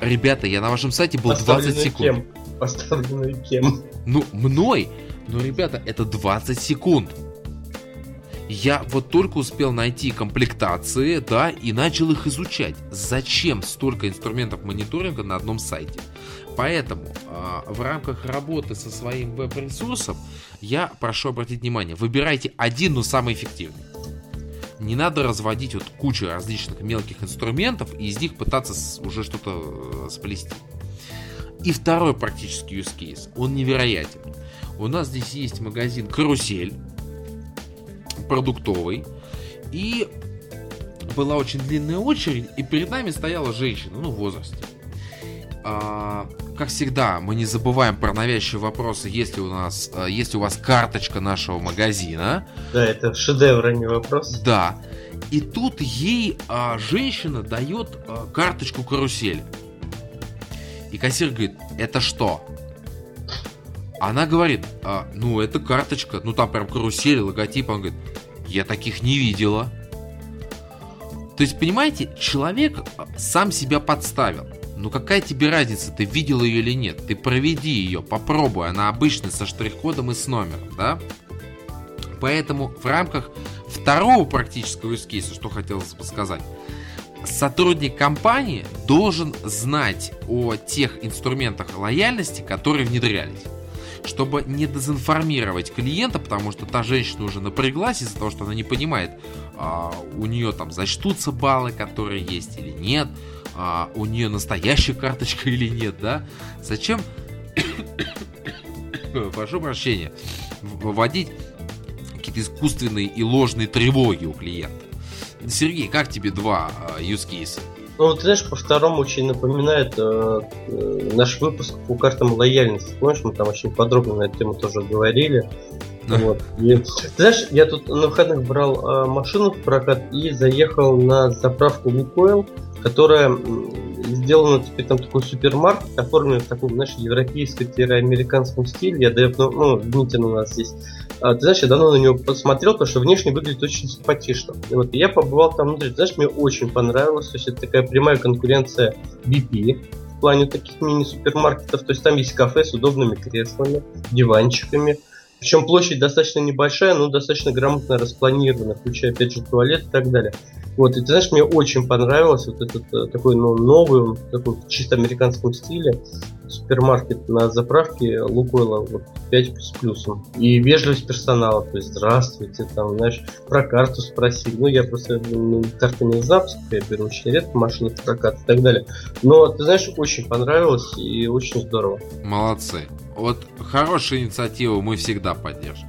Ребята, я на вашем сайте был 20 секунд. Кем? Поставленную кем? Ну, мной. Но, ребята, это 20 секунд. Я вот только успел найти комплектации, да, и начал их изучать. Зачем столько инструментов мониторинга на одном сайте? Поэтому э, в рамках работы со своим веб-ресурсом я прошу обратить внимание, выбирайте один, но самый эффективный. Не надо разводить вот кучу различных мелких инструментов и из них пытаться уже что-то э, сплести. И второй практический use case, он невероятен. У нас здесь есть магазин «Карусель», продуктовый, и была очень длинная очередь, и перед нами стояла женщина, ну, в возрасте. А, как всегда, мы не забываем про навязчивые вопросы, есть ли у нас, э, есть ли у вас карточка нашего магазина. Да, это шедевр, а не вопрос. Да. И тут ей а, женщина дает а, карточку карусель. И кассир говорит, это что? Она говорит, а, ну это карточка, ну там прям карусель, логотип. Он говорит, я таких не видела. То есть, понимаете, человек сам себя подставил. Ну какая тебе разница, ты видел ее или нет? Ты проведи ее, попробуй, она обычная со штрих-кодом и с номером, да? Поэтому в рамках второго практического эскиза, что хотелось бы сказать, сотрудник компании должен знать о тех инструментах лояльности, которые внедрялись чтобы не дезинформировать клиента, потому что та женщина уже напряглась из-за того, что она не понимает, а, у нее там зачтутся баллы, которые есть или нет, а, у нее настоящая карточка или нет, да? Зачем, прошу прощения, вводить какие-то искусственные и ложные тревоги у клиента? Сергей, как тебе два uh, use case? Ну, вот, знаешь, по второму очень напоминает э, э, наш выпуск по картам лояльности. Помнишь, мы там очень подробно на эту тему тоже говорили. Вот. И, знаешь, я тут на выходных брал э, машину в прокат и заехал на заправку Лукойл которая сделана теперь там такой супермаркет, оформлен в таком, знаешь, европейско-американском стиле. Я давно, ну, Дмитрий у нас здесь. А, ты знаешь, я давно на него посмотрел, потому что внешне выглядит очень симпатично. И вот я побывал там внутри, ты знаешь, мне очень понравилось. То есть это такая прямая конкуренция BP в плане таких мини-супермаркетов. То есть там есть кафе с удобными креслами, диванчиками. Причем площадь достаточно небольшая, но достаточно грамотно распланирована, включая опять же туалет и так далее. Вот, и ты знаешь, мне очень понравилось вот этот э, такой ну, новый, такой чисто американском стиле супермаркет на заправке Лукойла вот 5 с плюсом. И вежливость персонала, то есть здравствуйте, там, знаешь, про карту спросили. Ну, я просто ну, карта не из запуска, я беру очень редко машины в прокат и так далее. Но, ты знаешь, очень понравилось и очень здорово. Молодцы. Вот хорошая инициатива мы всегда поддержим.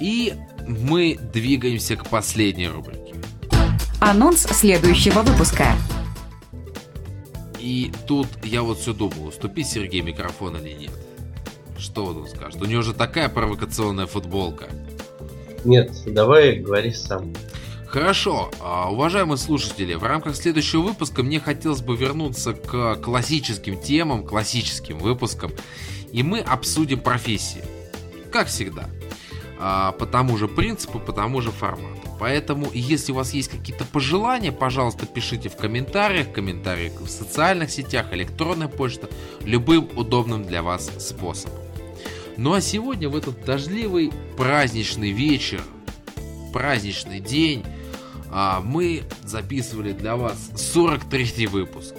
И мы двигаемся к последней рубрике. Анонс следующего выпуска. И тут я вот все думал, уступить Сергей микрофон или нет. Что он скажет? У него же такая провокационная футболка. Нет, давай говори сам. Хорошо, а, уважаемые слушатели, в рамках следующего выпуска мне хотелось бы вернуться к классическим темам, классическим выпускам, и мы обсудим профессии. Как всегда. А, по тому же принципу, по тому же формату. Поэтому, если у вас есть какие-то пожелания, пожалуйста, пишите в комментариях, комментариях в социальных сетях, электронная почта, любым удобным для вас способом. Ну а сегодня, в этот дождливый праздничный вечер, праздничный день, а, мы записывали для вас 43 выпуск.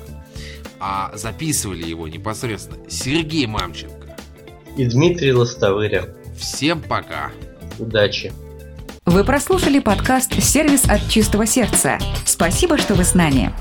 А записывали его непосредственно Сергей Мамченко и Дмитрий Лостовыря. Всем пока! Удачи! Вы прослушали подкаст «Сервис от чистого сердца». Спасибо, что вы с нами.